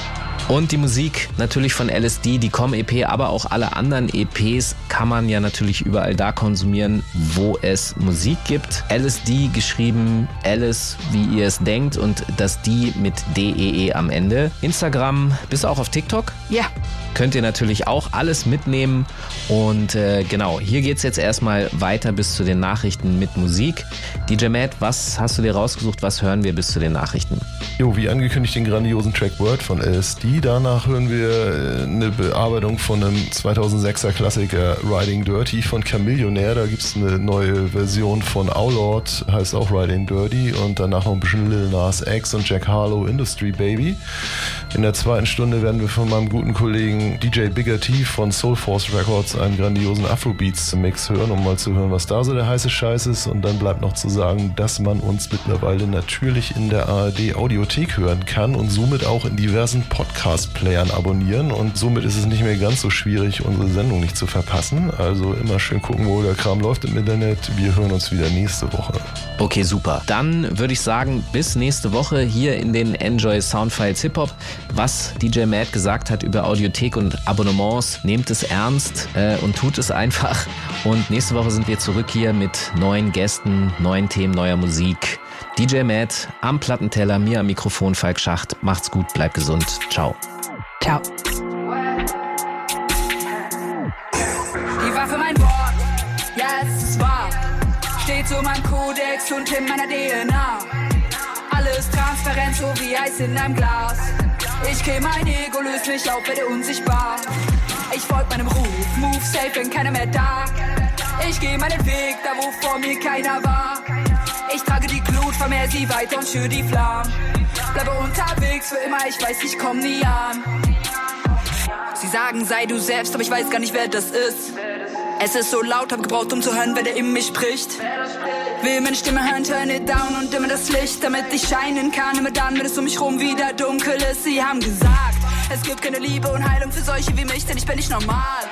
Und die Musik natürlich von LSD, die Com-EP, aber auch alle anderen EPs kann man ja natürlich überall da konsumieren, wo es Musik gibt. LSD geschrieben, Alice, wie ihr es denkt und das die mit DEE am Ende. Instagram, bist du auch auf TikTok? Ja. Könnt ihr natürlich auch alles mitnehmen. Und äh, genau, hier geht's jetzt erstmal weiter bis zu den Nachrichten mit Musik. DJ Matt, was hast du dir rausgesucht? Was hören wir bis zu den Nachrichten? Jo, wie angekündigt, den grandiosen Track Word von LSD. Danach hören wir äh, eine Bearbeitung von einem 2006er Klassiker Riding Dirty von Chamillionaire. Da gibt's eine neue Version von Outlaw, heißt auch Riding Dirty. Und danach noch ein bisschen Lil Nas X und Jack Harlow Industry Baby. In der zweiten Stunde werden wir von meinem guten Kollegen DJ Bigger T von Soul Force Records einen grandiosen Afrobeats-Mix hören, um mal zu hören, was da so der heiße Scheiß ist. Und dann bleibt noch zu sagen, dass man uns mittlerweile natürlich in der ARD Audiothek hören kann und somit auch in diversen Podcast-Playern abonnieren. Und somit ist es nicht mehr ganz so schwierig, unsere Sendung nicht zu verpassen. Also immer schön gucken, wo der Kram läuft im Internet. Wir hören uns wieder nächste Woche. Okay, super. Dann würde ich sagen, bis nächste Woche hier in den Enjoy Soundfiles Hip Hop. Was DJ Matt gesagt hat über Audiothek und Abonnements, nehmt es ernst äh, und tut es einfach. Und nächste Woche sind wir zurück hier mit neuen Gästen, neuen Themen, neuer Musik. DJ Matt am Plattenteller, mir am Mikrofon Falk Schacht. Macht's gut, bleibt gesund. Ciao. Ciao. Die Waffe mein Wort, ja es ist wahr. Steht so mein Kodex und in meiner DNA. Alles transparent, so wie Eis in einem Glas. Ich kill mein Ego, löse mich auf, werde unsichtbar. Ich folg meinem Ruf, move safe, wenn keiner mehr da. Ich geh meinen Weg, da wo vor mir keiner war. Ich trage die Glut, vermehr sie weiter und schür die Flammen. Bleibe unterwegs für immer, ich weiß, ich komm nie an. Sie sagen, sei du selbst, aber ich weiß gar nicht, wer das ist. Es ist so laut, hab gebraucht, um zu hören, wer der in mich spricht. Will meine Stimme hören, turn it down und immer das Licht, damit ich scheinen kann. Immer dann, wenn es um mich rum wieder dunkel ist. Sie haben gesagt, es gibt keine Liebe und Heilung für solche wie mich, denn ich bin nicht normal.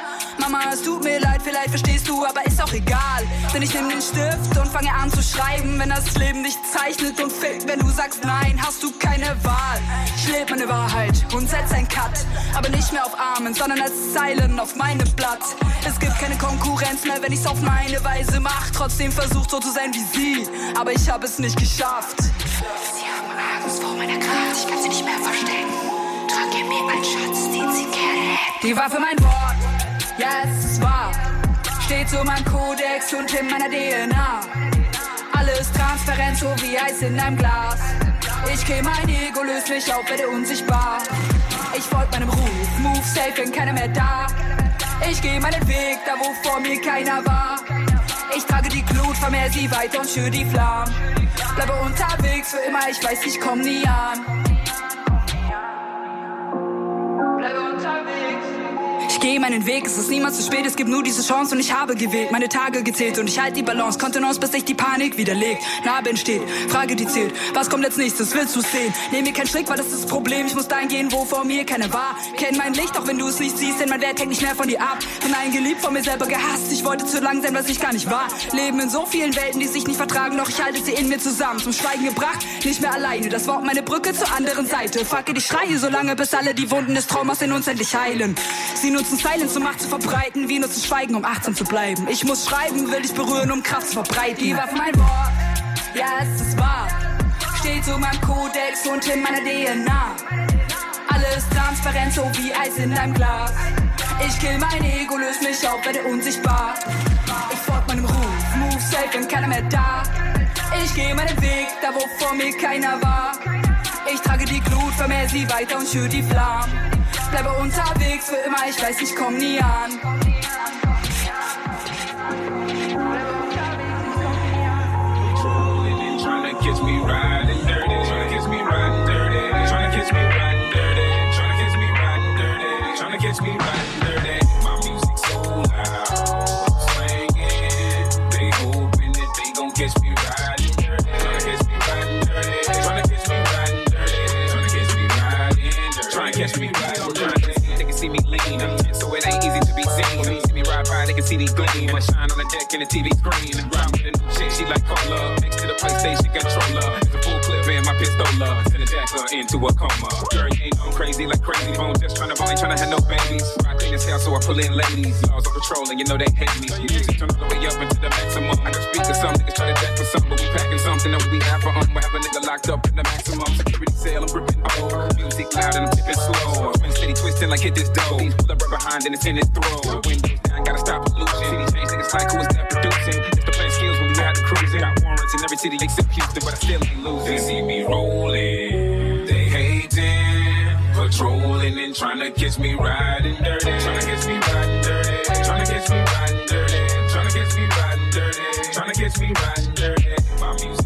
Mama es tut mir leid, vielleicht verstehst du, aber ist auch egal. Denn ich nehme den Stift und fange an zu schreiben, wenn das Leben dich zeichnet und fickt. Wenn du sagst nein, hast du keine Wahl. Ich lebe meine Wahrheit und setz ein Cut. Aber nicht mehr auf Armen, sondern als Zeilen auf meinem Blatt. Es gibt keine Konkurrenz mehr, wenn ich's auf meine Weise mach. Trotzdem versucht so zu sein wie sie, aber ich habe es nicht geschafft. Sie haben Angst vor meiner Kraft, ich kann sie nicht mehr verstecken. Trage mir einen Schatz, den sie gerne hätten. Die Waffe mein Wort, ja es ist wahr. Steht so mein Kodex und in meiner DNA. Alles transparent, so wie Eis in einem Glas. Ich geh mein Ego, löst mich auf, werde unsichtbar. Ich folg meinem Ruf, move safe, wenn keiner mehr da. Ich geh meinen Weg, da wo vor mir keiner war. Ich trage die Glut, vermehr sie weiter und schür die Flammen. Bleibe unterwegs für immer, ich weiß, ich komm nie an. Ich gehe meinen Weg, es ist niemals zu spät, es gibt nur diese Chance und ich habe gewählt, meine Tage gezählt und ich halte die Balance, Kontenance, bis sich die Panik widerlegt. Narbe entsteht, Frage die zählt, was kommt als nächstes, willst du sehen? Nehm mir keinen Schritt, weil das ist das Problem, ich muss dahin gehen, wo vor mir keine war. Kenn mein Licht, auch wenn du es nicht siehst, denn mein Wert hängt nicht mehr von dir ab. Bin ein geliebt, von mir selber gehasst, ich wollte zu lang sein, was ich gar nicht war. Leben in so vielen Welten, die sich nicht vertragen, doch ich halte sie in mir zusammen, zum Schweigen gebracht, nicht mehr alleine. Das Wort meine Brücke zur anderen Seite. Facke, ich schreie so lange, bis alle die Wunden des Traumas in uns endlich heilen. Sie nutzen Silence, um Macht zu verbreiten, wir nutzen Schweigen, um achtsam zu bleiben. Ich muss schreiben, will dich berühren, um Kraft zu verbreiten. Die Waffe mein Wort, ja es ist wahr. Steht so mein Kodex und in meiner DNA. Alles transparent, so wie Eis in einem Glas. Ich kill mein Ego, löse mich auf, werde unsichtbar. Ich folg meinem Ruf, move safe, wenn keiner mehr da. Ich gehe meinen Weg, da wo vor mir keiner war. Ich trage die Glut, vermehr sie weiter und schür die Flammen. Bleibe unterwegs für immer, ich weiß, ich komm nie an. Can me gleam. I shine on the deck in the TV screen. Ride with a new chick, she like cola. Next to the PlayStation controller. It's a full clip in my pistola. Send a jacker into a coma. Girl, you ain't on crazy like crazy bone. Just tryna bone, ain't tryna have no babies. Ride clean as hell, so I pull in ladies. Laws on patrol, and you know they hate me. You just turn all the way up into the maximum. I got speakers, some niggas try to jack for something, but we packing something that we have for um. We have a nigga locked up in the maximum security cell. I'm gripping oh. Music loud and I'm tipping slow. Twin city twisting like hit this dough. These pull up right behind and it's in his throat. Windows down, gotta stop pollution. City change niggas like who is that producing? It's the plan skills when we out cruising. Got warrants in every city except Houston, but I still ain't losing. They see me rolling, they hating, patrolling and trying to catch me riding dirty. Trying to catch me riding dirty. Trying to catch me riding dirty. Trying to catch me riding dirty. Trying catch me riding dirty. My music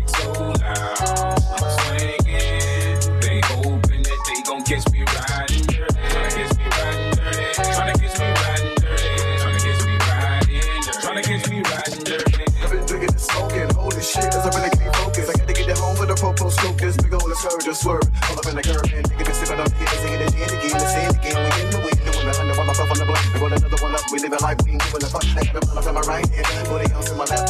swerve. All up in the curb, and nigga been sipping up here, singing it again, again, and saying again, we in the wind, doing the under one myself on the block, we roll another one up, we living like we ain't giving a fuck. I got a blunt up in my right hand, booty else in my left,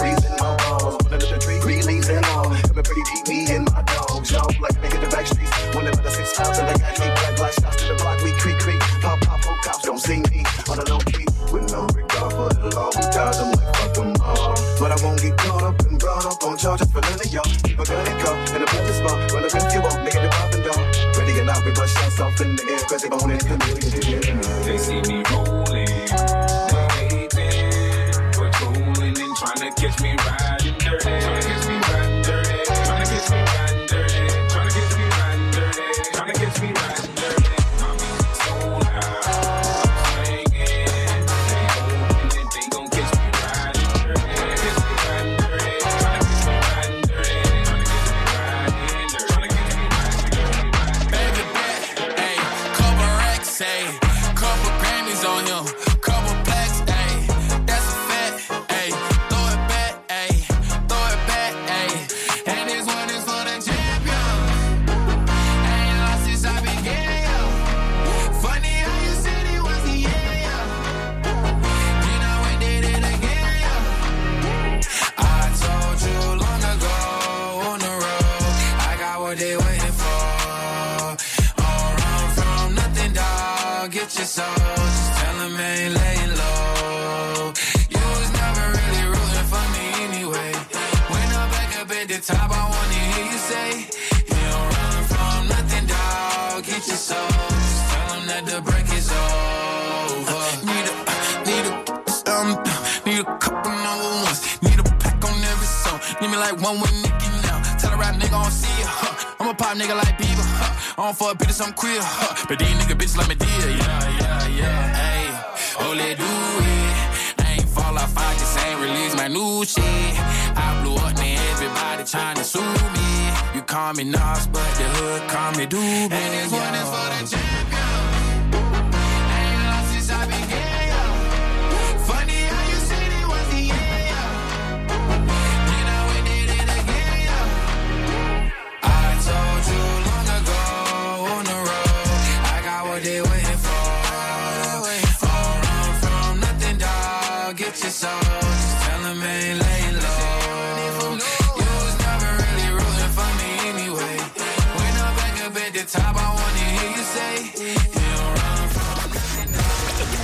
soul. Just tell him I ain't laying low. You was never really rooting for me anyway. When I'm back up at the top, I wanna hear you say, You don't run from nothing, dog. Get your soul. Just tell him that the break is over. Need a, need a, um, need a couple number ones. Need a pack on every song. Need me like one with. Tell a rap nigga don't see it, huh? I'm a pop nigga like Bieber, huh? I don't fuck bitches, I'm queer, huh? But these nigga bitches like me dear, yeah, yeah, yeah. Hey, oh, let do it. I ain't fall off, I just ain't release my new shit. I blew up, now everybody trying to sue me. You call me Nas, but the hood call me Doobie. And this one is for the champion.